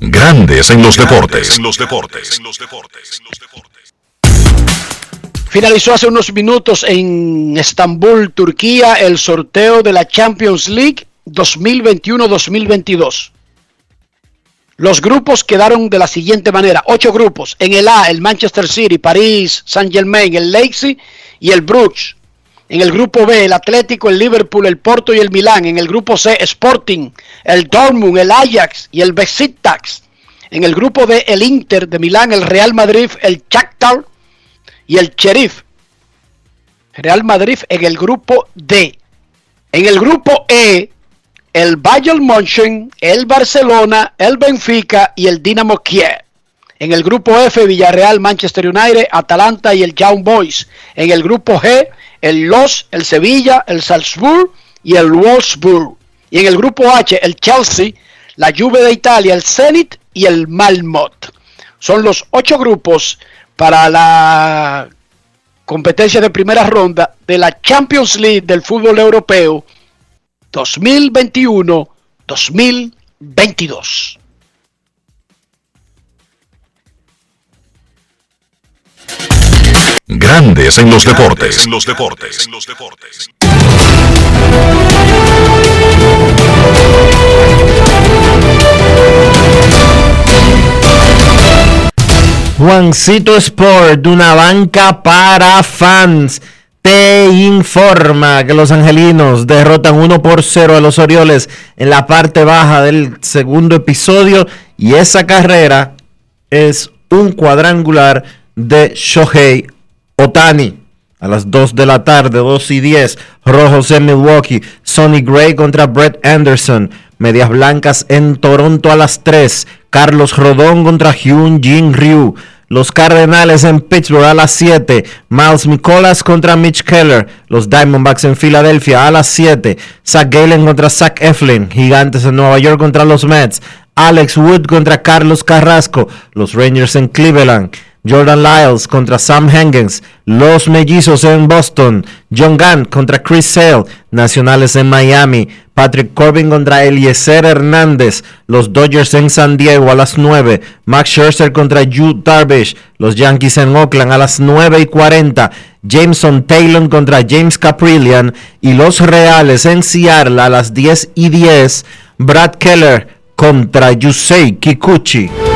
Grandes en los deportes. Finalizó hace unos minutos en Estambul, Turquía, el sorteo de la Champions League 2021-2022. Los grupos quedaron de la siguiente manera: ocho grupos. En el A, el Manchester City, París, Saint Germain, el Leipzig y el Bruges. En el grupo B, el Atlético, el Liverpool, el Porto y el Milán. En el grupo C, Sporting, el Dortmund, el Ajax y el Besiktas. En el grupo D, el Inter de Milán, el Real Madrid, el Shakhtar y el Sheriff. Real Madrid en el grupo D. En el grupo E, el Bayern München, el Barcelona, el Benfica y el Dinamo Kiev. En el grupo F, Villarreal, Manchester United, Atalanta y el Young Boys. En el grupo G, el Los, el Sevilla, el Salzburg y el Wolfsburg. Y en el grupo H, el Chelsea, la Juve de Italia, el Zenit y el Malmot. Son los ocho grupos para la competencia de primera ronda de la Champions League del fútbol europeo 2021-2022. Grandes en los deportes. los deportes. los deportes. Juancito Sport, una banca para fans, te informa que los angelinos derrotan 1 por 0 a los Orioles en la parte baja del segundo episodio y esa carrera es un cuadrangular de Shohei Otani. A las 2 de la tarde, 2 y 10, Rojos en Milwaukee, Sonny Gray contra Brett Anderson, Medias Blancas en Toronto a las 3, Carlos Rodón contra Hyun Jin Ryu, los Cardenales en Pittsburgh a las 7, Miles Nicolas contra Mitch Keller, los Diamondbacks en Filadelfia a las 7, Zach Galen contra Zach Eflin, Gigantes en Nueva York contra los Mets, Alex Wood contra Carlos Carrasco, los Rangers en Cleveland, Jordan Lyles contra Sam Hengens, los mellizos en Boston, John Gant contra Chris Sale, Nacionales en Miami, Patrick Corbin contra Eliezer Hernández, los Dodgers en San Diego a las 9, Max Scherzer contra Yu Darvish, los Yankees en Oakland a las 9 y 40, Jameson Taylor contra James Caprillian y los Reales en Seattle a las 10 y 10, Brad Keller contra Yusei Kikuchi.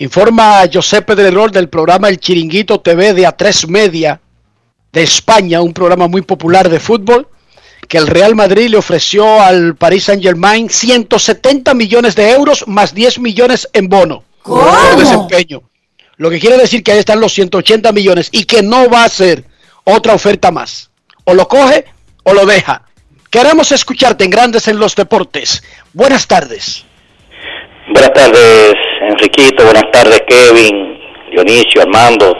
Informa José Pedrerol del programa El Chiringuito TV de A3 Media de España, un programa muy popular de fútbol, que el Real Madrid le ofreció al Paris Saint Germain 170 millones de euros más 10 millones en bono por desempeño. Lo que quiere decir que ahí están los 180 millones y que no va a ser otra oferta más. O lo coge o lo deja. Queremos escucharte en Grandes en los Deportes. Buenas tardes. Buenas tardes, Enriquito. Buenas tardes, Kevin, Dionisio, Armando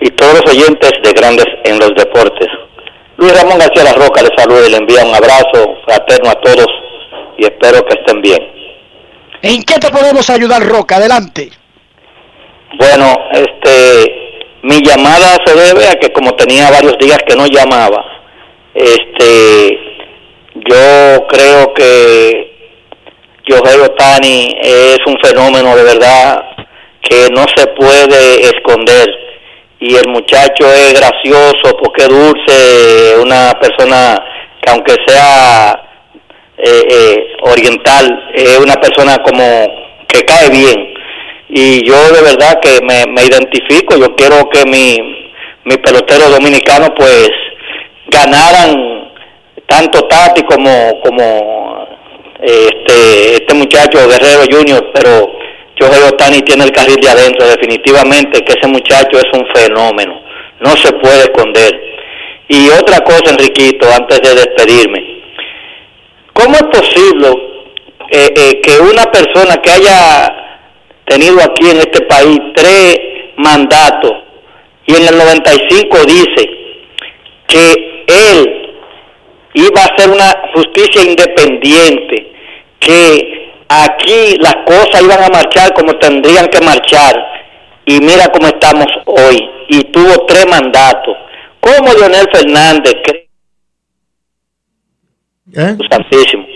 y todos los oyentes de Grandes en los Deportes. Luis Ramón García La Roca les saluda y le envía un abrazo fraterno a todos y espero que estén bien. ¿En qué te podemos ayudar, Roca? Adelante. Bueno, este, mi llamada se debe a que como tenía varios días que no llamaba, este, yo creo que Yohei Otani es un fenómeno de verdad que no se puede esconder. Y el muchacho es gracioso porque dulce, una persona que aunque sea eh, eh, oriental, es una persona como que cae bien. Y yo de verdad que me, me identifico, yo quiero que mi, mi pelotero dominicano pues ganaran tanto Tati como como este este muchacho Guerrero Junior, pero Jorge Otani tiene el carril de adentro, definitivamente que ese muchacho es un fenómeno, no se puede esconder. Y otra cosa, Enriquito, antes de despedirme, ¿cómo es posible eh, eh, que una persona que haya tenido aquí en este país tres mandatos y en el 95 dice que él iba a hacer una justicia independiente, que aquí las cosas iban a marchar como tendrían que marchar y mira cómo estamos hoy y tuvo tres mandatos. ¿Cómo Leonel Fernández cree? Santísimo.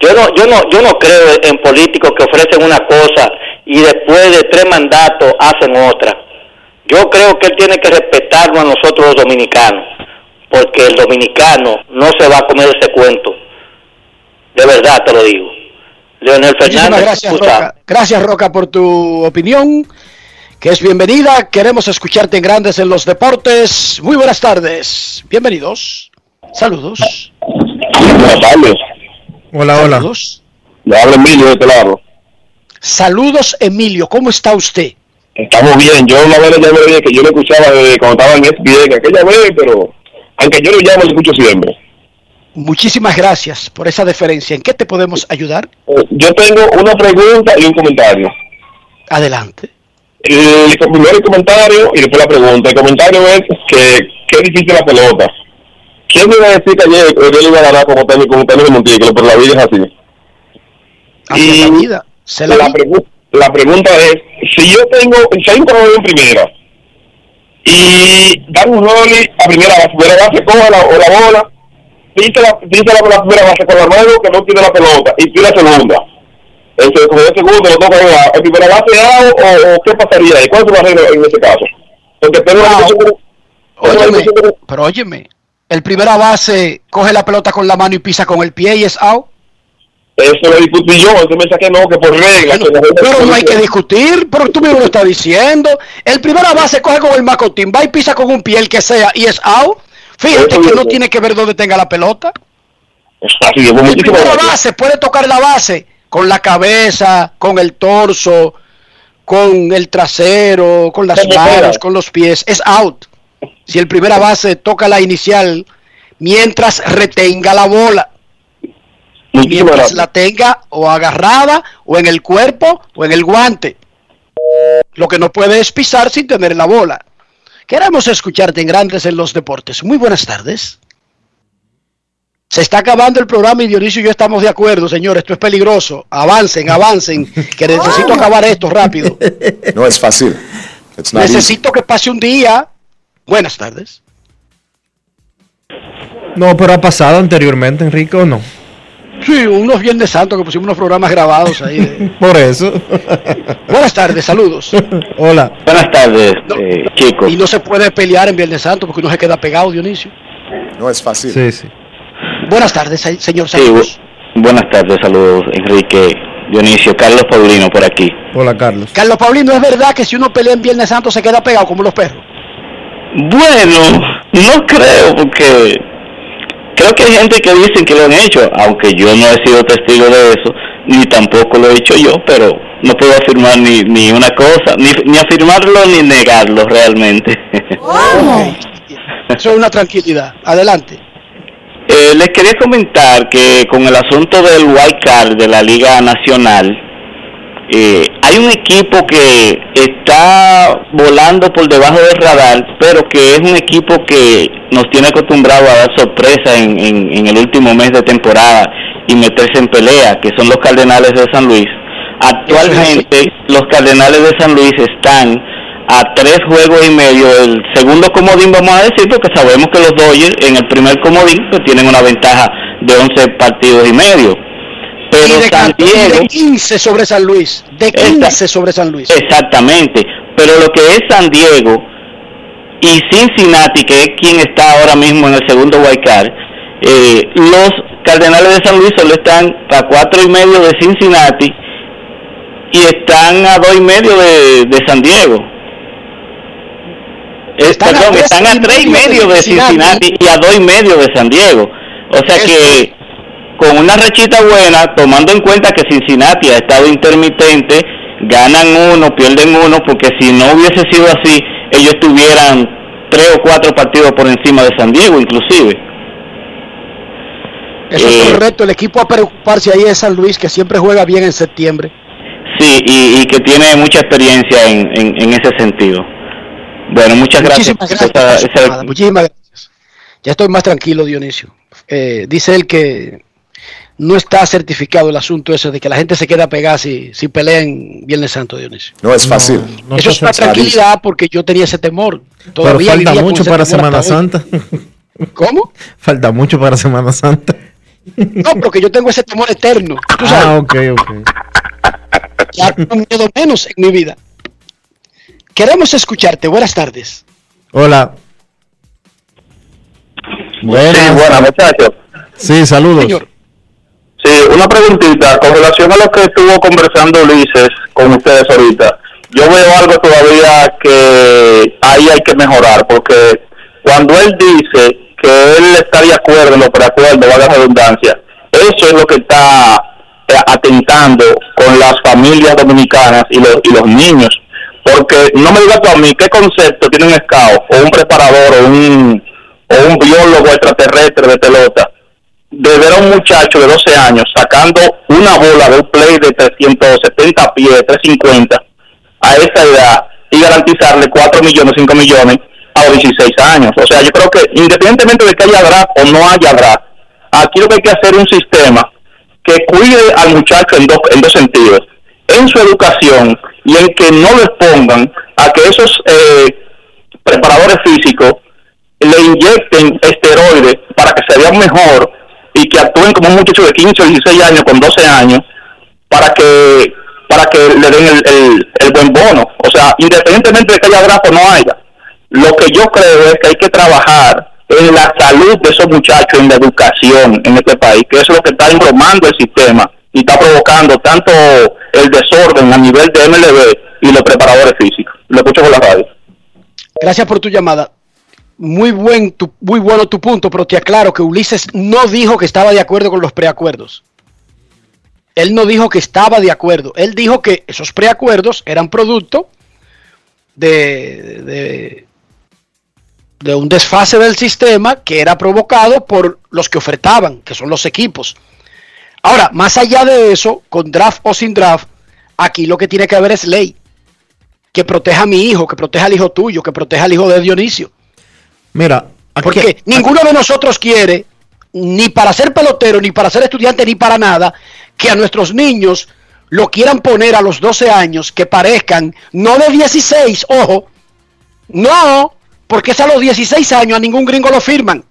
Yo no, yo no, yo no creo en políticos que ofrecen una cosa y después de tres mandatos hacen otra. Yo creo que él tiene que respetarnos a nosotros los dominicanos, porque el dominicano no se va a comer ese cuento. De verdad te lo digo. Leonel Fernández. gracias. Roca. Gracias, Roca, por tu opinión, que es bienvenida. Queremos escucharte en Grandes en los Deportes. Muy buenas tardes. Bienvenidos. Saludos. Buenas tardes. Hola, hola. Saludos. Le habla Emilio de este lado. Saludos, Emilio. ¿Cómo está usted? Estamos bien. Yo una vez le llamé que yo lo escuchaba cuando estaba en SBN aquella vez, pero aunque yo lo llamo, lo escucho siempre. Muchísimas gracias por esa deferencia. ¿En qué te podemos ayudar? Eh, Yo tengo una pregunta y un comentario. Adelante. El, primero el comentario y después la pregunta. El comentario es que qué difícil la pelota. ¿Quién me iba a decir que ayer él iba a ganar como técnico, como técnico de Montiel? Pero la vida es así. Así es la vida. Se la la, vi- pregu- la pregunta es, si yo tengo, si hay un corredor en primera y dan un rolly a primera base, primera base coge la, o la bola pisa la, pisa la, la primera base con la mano que no tiene la pelota y tira segunda. Ese, como el segundo lo toca en primera base out, o, o qué pasaría ahí, ¿cuál es tu en ese caso? Porque tengo que- Óyeme, pero óyeme, el primera base coge la pelota con la mano y pisa con el pie y es out. Eso lo discutí yo, entonces me saqué no, que por regla. que Pero no hay que discutir, pero tú mismo lo estás diciendo. El primera base coge con el macotín, va y pisa con un pie, el que sea, y es out. Fíjate Eso que no tiene que ver dónde tenga la pelota. Así El primera base puede tocar la base con la cabeza, con el torso, con el trasero, con las manos, con los pies. Es out. Si el primera base toca la inicial mientras retenga la bola. Muchísimas Mientras gracias. la tenga o agarrada o en el cuerpo o en el guante. Lo que no puede es pisar sin tener la bola. Queremos escucharte en Grandes en los Deportes. Muy buenas tardes. Se está acabando el programa y Dionisio y yo estamos de acuerdo, señor. Esto es peligroso. Avancen, avancen. Que (laughs) necesito acabar esto rápido. No es fácil. Easy. Necesito que pase un día. Buenas tardes. No, pero ha pasado anteriormente, Enrique, ¿o no? Sí, unos Viernes Santos que pusimos unos programas grabados ahí. de- (laughs) Por eso. Buenas tardes, saludos. Hola. Buenas tardes, eh, chicos. Y no se puede pelear en Viernes Santo porque uno se queda pegado, Dionisio. No es fácil. Sí, sí. Buenas tardes, se- señor Sí, Santos. bu- buenas tardes, saludos, Enrique, Dionisio, Carlos Paulino por aquí. Hola, Carlos. Carlos Paulino, ¿es verdad que si uno pelea en Viernes Santo se queda pegado como los perros? Bueno, no creo, porque creo que hay gente que dicen que lo han hecho, aunque yo no he sido testigo de eso, ni tampoco lo he hecho yo, pero no puedo afirmar ni, ni una cosa, ni, ni afirmarlo ni negarlo realmente. (laughs) Eso es una tranquilidad. Adelante. Eh, les quería comentar que con el asunto del wild card de la Liga Nacional, eh, hay un equipo que está volando por debajo del radar, pero que es un equipo que nos tiene acostumbrado a dar sorpresa en, en- en el último mes de temporada y meterse en pelea, que son los Cardenales de San Luis. Actualmente los Cardenales de San Luis están a tres juegos y medio del segundo comodín, vamos a decir, porque sabemos que los Dodgers en el primer comodín pues, tienen una ventaja de 11 partidos y medio. Pero y de, de 15 sobre San Luis. De 15 sobre San Luis. exactamente, pero lo que es San Diego y Cincinnati, que es quien está ahora mismo en el segundo wild card, eh, los Cardenales de San Luis solo están a cuatro y medio de Cincinnati y están a dos y medio de, de San Diego. Eh, Están a perdón, tres están a tres y medio de Cincinnati. Cincinnati y a dos y medio de San Diego. O sea que con una rechita buena, tomando en cuenta que Cincinnati ha estado intermitente, ganan uno, pierden uno, porque si no hubiese sido así, ellos tuvieran tres o cuatro partidos por encima de San Diego, inclusive. Eso Eh, es correcto. El equipo a preocuparse ahí es San Luis, que siempre juega bien en septiembre. Sí, y, y que tiene mucha experiencia en, en, en ese sentido. Bueno, muchas gracias. Muchísimas gracias. Esa- esa- Muchísimas gracias. Ya estoy más tranquilo, Dionisio. Eh, dice él que no está certificado el asunto ese de que la gente se queda pegada si, si pelea en Viernes Santo, Dionisio. No es fácil. Eso es una tranquilidad porque yo tenía ese temor. Pero Todavía falta vivía con mucho para Semana. Santa. ¿Cómo? Falta mucho para Semana Santa. No, porque yo tengo ese temor eterno. Tú sabes, Ah, ok, ok. ya no miedo menos en mi vida. Queremos escucharte. Buenas tardes. Hola. Buenas. Sí, buenas, muchachos. Sí, saludos. Sí, una preguntita con relación a lo que estuvo conversando Ulises con ustedes ahorita. Yo veo algo todavía que ahí hay que mejorar, porque cuando él dice que él está de acuerdo en lo preacuerdo, va la redundancia, eso es lo que está eh, atentando con las familias dominicanas y los, y los niños. Porque no me digas tú a mí qué concepto tiene un scout o un preparador o un, o un biólogo extraterrestre de pelota de ver a un muchacho de 12 años sacando una bola de un play de 370 pies, 350 a esa edad y garantizarle 4 millones, 5 millones a los 16 años. O sea, yo creo que independientemente de que haya draft o no haya draft, aquí lo que hay que hacer es un sistema que cuide al muchacho en dos, en dos sentidos. En su educación y en que no lo expongan a que esos eh, preparadores físicos le inyecten esteroides para que se vean mejor y que actúen como un muchacho de 15 o 16 años con 12 años para que para que le den el, el- buen bono. O sea, independientemente de que haya draft o no haya, lo que yo creo es que hay que trabajar en la salud de esos muchachos, en la educación en este país, que es lo que está engromando el sistema y está provocando tanto el desorden a nivel de MLB y los preparadores físicos. Lo escucho por la radio. Gracias por tu llamada. Muy buen, tu- muy bueno tu punto, pero te aclaro que Ulises no dijo que estaba de acuerdo con los preacuerdos. Él no dijo que estaba de acuerdo. Él dijo que esos preacuerdos eran producto de, de, de un desfase del sistema que era provocado por los que ofertaban, que son los equipos. Ahora, más allá de eso, con draft o sin draft, aquí lo que tiene que haber es ley que proteja a mi hijo, que proteja al hijo tuyo, que proteja al hijo de Dionisio. Mira, aquí- Porque ninguno de nosotros quiere, ni para ser pelotero, ni para ser estudiante, ni para nada, que a nuestros niños lo quieran poner a los 12 años, que parezcan, no de 16, ojo, no, porque es a los 16 años, a ningún gringo lo firman.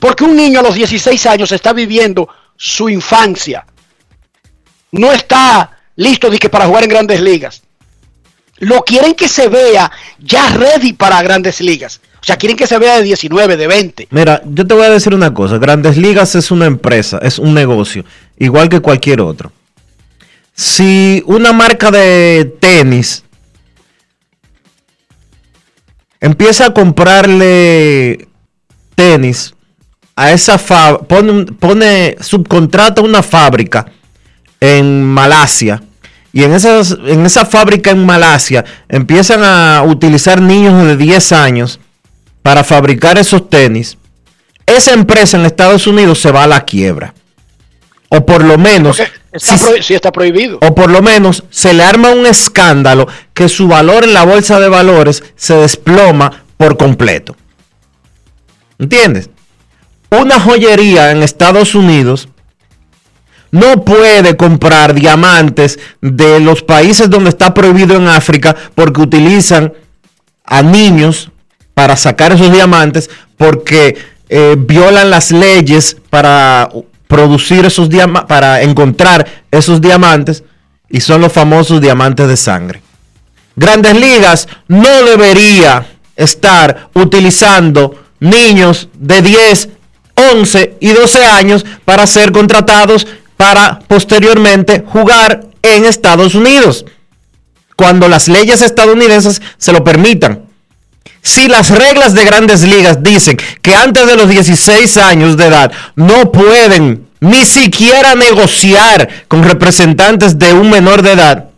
Porque un niño a los 16 años está viviendo su infancia. No está listo ni que para jugar en grandes ligas. Lo quieren que se vea ya ready para grandes ligas. O sea, quieren que se vea de 19, de 20. Mira, yo te voy a decir una cosa. Grandes Ligas es una empresa, es un negocio, igual que cualquier otro. Si una marca de tenis empieza a comprarle tenis a esa fábrica, pone, pone, subcontrata una fábrica en Malasia y en, esas, en esa fábrica en Malasia empiezan a utilizar niños de 10 años para fabricar esos tenis, esa empresa en Estados Unidos se va a la quiebra. O por lo menos, Está si- está prohibido. o por lo menos se le arma un escándalo que su valor en la bolsa de valores se desploma por completo. ¿Entiendes? Una joyería en Estados Unidos no puede comprar diamantes de los países donde está prohibido en África porque utilizan a niños para sacar esos diamantes porque eh, violan las leyes para producir esos diamantes, para encontrar esos diamantes y son los famosos diamantes de sangre. Grandes Ligas no debería estar utilizando niños de 10, 11 y 12 años para ser contratados para posteriormente jugar en Estados Unidos, cuando las leyes estadounidenses se lo permitan. Si las reglas de grandes ligas dicen que antes de los 16 años de edad no pueden ni siquiera negociar con representantes de un menor de edad,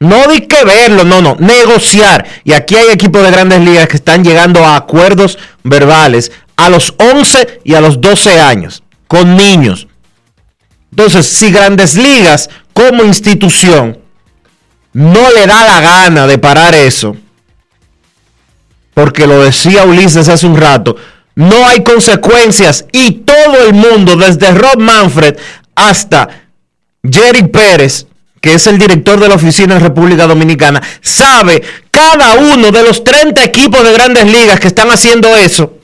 no di que verlo, no, no, negociar. Y aquí hay equipos de grandes ligas que están llegando a acuerdos verbales a los 11 y a los 12 años con niños. Entonces, si grandes ligas como institución no le da la gana de parar eso, porque lo decía Ulises hace un rato, no hay consecuencias y todo el mundo, desde Rob Manfred hasta Jerry Pérez, que es el director de la oficina en República Dominicana, sabe cada uno de los 30 equipos de grandes ligas que están haciendo eso.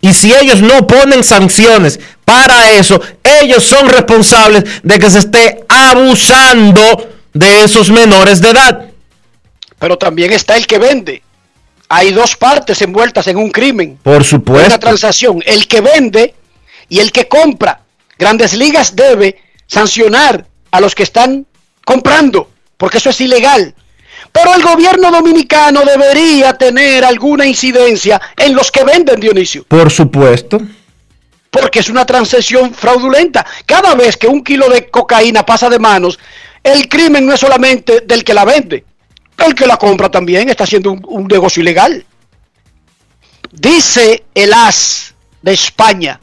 Y si ellos no ponen sanciones para eso, ellos son responsables de que se esté abusando de esos menores de edad. Pero también está el que vende. Hay dos partes envueltas en un crimen. Por Una supuesto. transacción. El que vende y el que compra. Grandes Ligas debe sancionar a los que están comprando, porque eso es ilegal. Pero el gobierno dominicano debería tener alguna incidencia en los que venden, Dionisio, Por supuesto. porque es una transacción fraudulenta. Cada vez que un kilo de cocaína pasa de manos, el crimen no es solamente del que la vende, el que la compra también está haciendo un, un negocio ilegal. Dice el AS de España,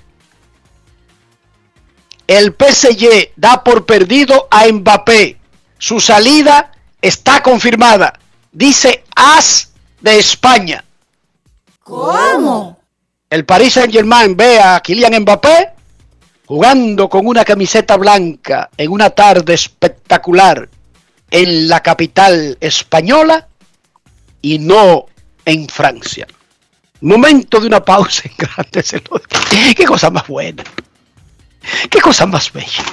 el PSG da por perdido a Mbappé. Su salida está confirmada. Dice AS de España. ¿Cómo? El Paris Saint Germain ve a Kylian Mbappé jugando con una camiseta blanca en una tarde espectacular en la capital española y no en Francia. Momento de una pausa en Grandes. Qué cosa más buena. Qué cosa más bella.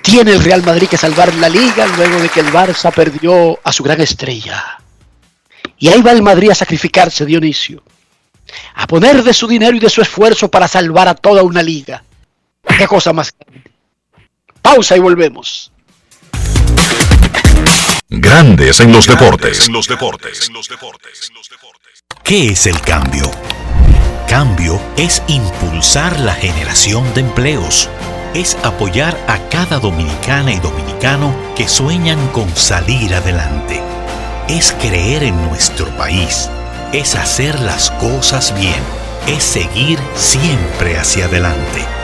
Tiene el Real Madrid que salvar la liga luego de que el Barça perdió a su gran estrella. Y ahí va el Madrid a sacrificarse, Dionisio. A poner de su dinero y de su esfuerzo para salvar a toda una liga. Qué cosa más grande. Pausa y volvemos. Grandes en los deportes. los deportes. ¿Qué es el cambio? Cambio es impulsar la generación de empleos. Es apoyar a cada dominicana y dominicano que sueñan con salir adelante. Es creer en nuestro país. Es hacer las cosas bien. Es seguir siempre hacia adelante.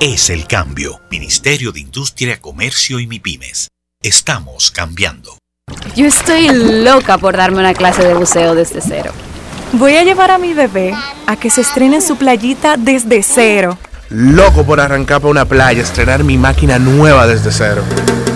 Es el cambio. Ministerio de Industria, Comercio y MIPIMES. Estamos cambiando. Yo estoy loca por darme una clase de buceo desde cero. Voy a llevar a mi bebé a que se estrene en su playita desde cero. Loco por arrancar para una playa, estrenar mi máquina nueva desde cero.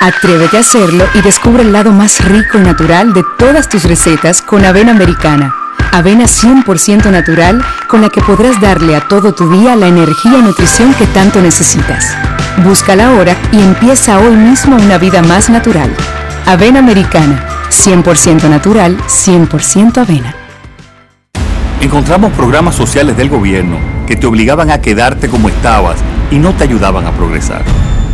Atrévete a hacerlo y descubre el lado más rico y natural de todas tus recetas con avena americana. Avena 100% natural con la que podrás darle a todo tu día la energía y nutrición que tanto necesitas. Búscala ahora y empieza hoy mismo una vida más natural. Avena americana, 100% natural, 100% avena. Encontramos programas sociales del gobierno que te obligaban a quedarte como estabas y no te ayudaban a progresar.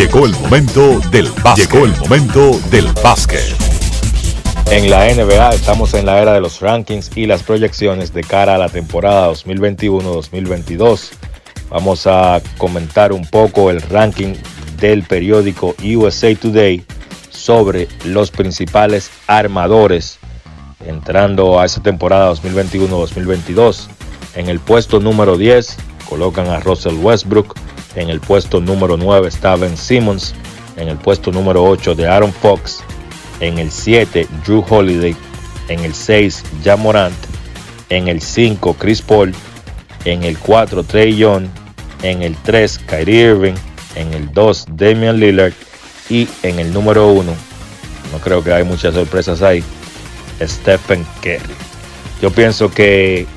Llegó el momento del básquet. Llegó el momento del básquet. En la NBA estamos en la era de los rankings y las proyecciones de cara a la temporada 2021-2022. Vamos a comentar un poco el ranking del periódico USA Today sobre los principales armadores entrando a esa temporada 2021-2022. En el puesto número 10 colocan a Russell Westbrook. En el puesto número 9 está Ben Simmons. En el puesto número 8 de Aaron Fox. En el 7 Drew Holiday. En el 6 Jan Morant. En el 5 Chris Paul. En el 4 Trey Young. En el 3 Kyrie Irving. En el 2 Damian Lillard. Y en el número 1, no creo que hay muchas sorpresas ahí, Stephen Curry. Yo pienso que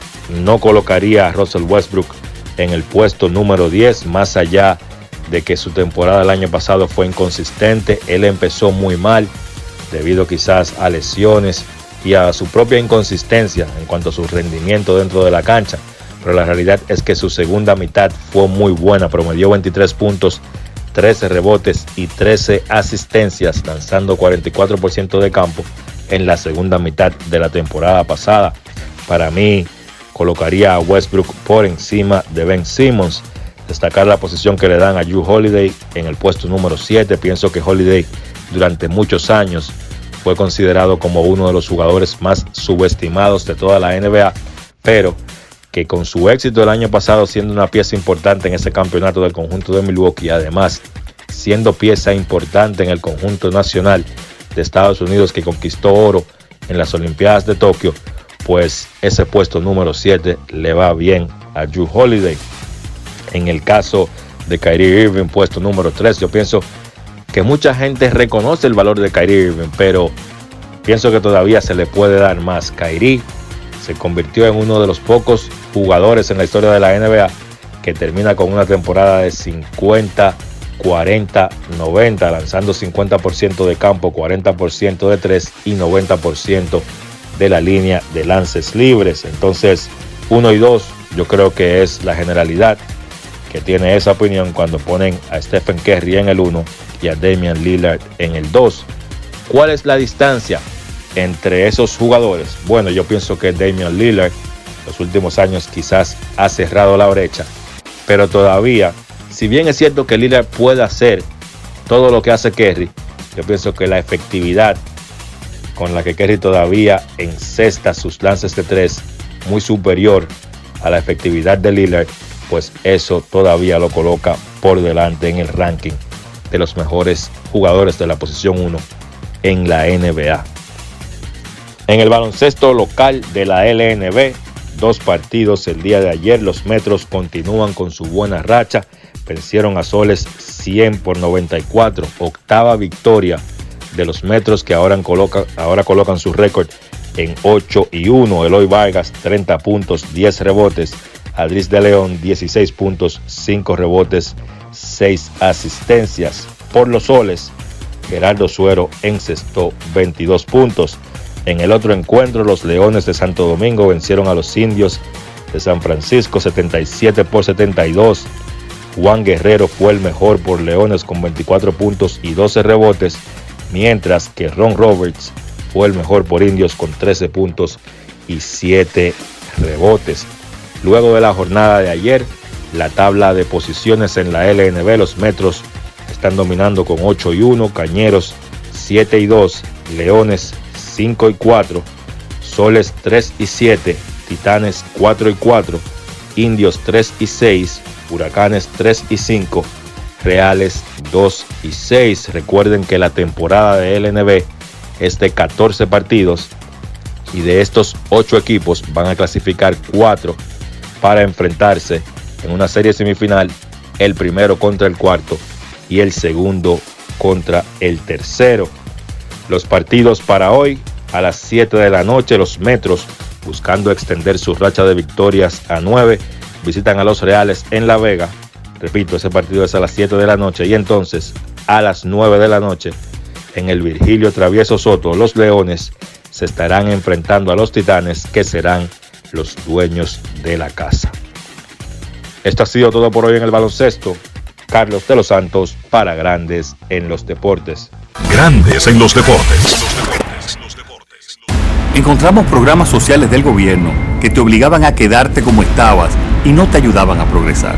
no colocaría a Russell Westbrook en el puesto número 10, más allá de que su temporada el año pasado fue inconsistente. Él empezó muy mal debido quizás a lesiones y a su propia inconsistencia en cuanto a su rendimiento dentro de la cancha. Pero la realidad es que su segunda mitad fue muy buena, promedió 23 puntos, 13 rebotes y 13 asistencias, lanzando 44% de campo en la segunda mitad de la temporada pasada. Para mí, colocaría a Westbrook por encima de Ben Simmons. Destacar la posición que le dan a Drew Holiday en el puesto número 7. Pienso que Holiday durante muchos años fue considerado como uno de los jugadores más subestimados de toda la NBA, pero que con su éxito el año pasado siendo una pieza importante en ese campeonato del conjunto de Milwaukee, además siendo pieza importante en el conjunto nacional de Estados Unidos que conquistó oro en las Olimpiadas de Tokio, pues ese puesto número 7 le va bien a Drew Holiday. En el caso de Kyrie Irving, puesto número 3, yo pienso que mucha gente reconoce el valor de Kyrie Irving, pero pienso que todavía se le puede dar más. Kyrie se convirtió en uno de los pocos jugadores en la historia de la NBA que termina con una temporada de 50 40, 90, lanzando 50% de campo, 40% de 3 y 90% de la línea de lances libres. Entonces, 1 y 2, yo creo que es la generalidad que tiene esa opinión cuando ponen a Stephen Curry en el 1 y a Damian Lillard en el 2. ¿Cuál es la distancia entre esos jugadores? Bueno, yo pienso que Damian Lillard los últimos años quizás ha cerrado la brecha, pero todavía, si bien es cierto que Lillard puede hacer todo lo que hace Kerry, yo pienso que la efectividad con la que Kerry todavía encesta sus lances de tres muy superior a la efectividad de Lillard, pues eso todavía lo coloca por delante en el ranking de los mejores jugadores de la posición 1 en la NBA. En el baloncesto local de la LNB, dos partidos el día de ayer, los Metros continúan con su buena racha, vencieron a Soles 100 por 94, octava victoria de los Metros que ahora, colocan, ahora colocan su récord en 8 y 1. Eloy Vargas 30 puntos, 10 rebotes. Adris de León 16 puntos, 5 rebotes, 6 asistencias. Por los soles, Gerardo Suero encestó 22 puntos. En el otro encuentro, los Leones de Santo Domingo vencieron a los Indios de San Francisco 77 por 72. Juan Guerrero fue el mejor por Leones con 24 puntos y 12 rebotes, mientras que Ron Roberts fue el mejor por Indios con 13 puntos y 7 rebotes. Luego de la jornada de ayer, la tabla de posiciones en la LNB, los Metros están dominando con 8 y 1, Cañeros 7 y 2, Leones 5 y 4, Soles 3 y 7, Titanes 4 y 4, Indios 3 y 6, Huracanes 3 y 5, Reales 2 y 6. Recuerden que la temporada de LNB es de 14 partidos y de estos 8 equipos van a clasificar 4 para enfrentarse en una serie semifinal, el primero contra el cuarto y el segundo contra el tercero. Los partidos para hoy a las 7 de la noche, los Metros, buscando extender su racha de victorias a 9, visitan a los Reales en La Vega. Repito, ese partido es a las 7 de la noche y entonces a las 9 de la noche en el Virgilio Travieso Soto, los Leones se estarán enfrentando a los Titanes que serán los dueños de la casa. Esto ha sido todo por hoy en el baloncesto. Carlos de los Santos para Grandes en los Deportes. Grandes en los deportes. Encontramos programas sociales del gobierno que te obligaban a quedarte como estabas y no te ayudaban a progresar.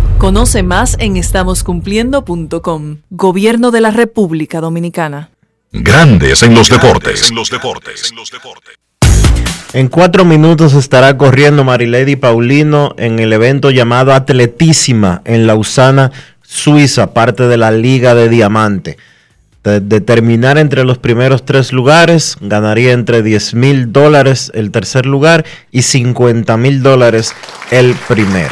Conoce más en estamoscumpliendo.com. Gobierno de la República Dominicana. Grandes en los deportes. En cuatro minutos estará corriendo Marilady Paulino en el evento llamado Atletísima en Lausana, Suiza, parte de la Liga de Diamante. De, de terminar entre los primeros tres lugares, ganaría entre 10 mil dólares el tercer lugar y 50 mil dólares el primero.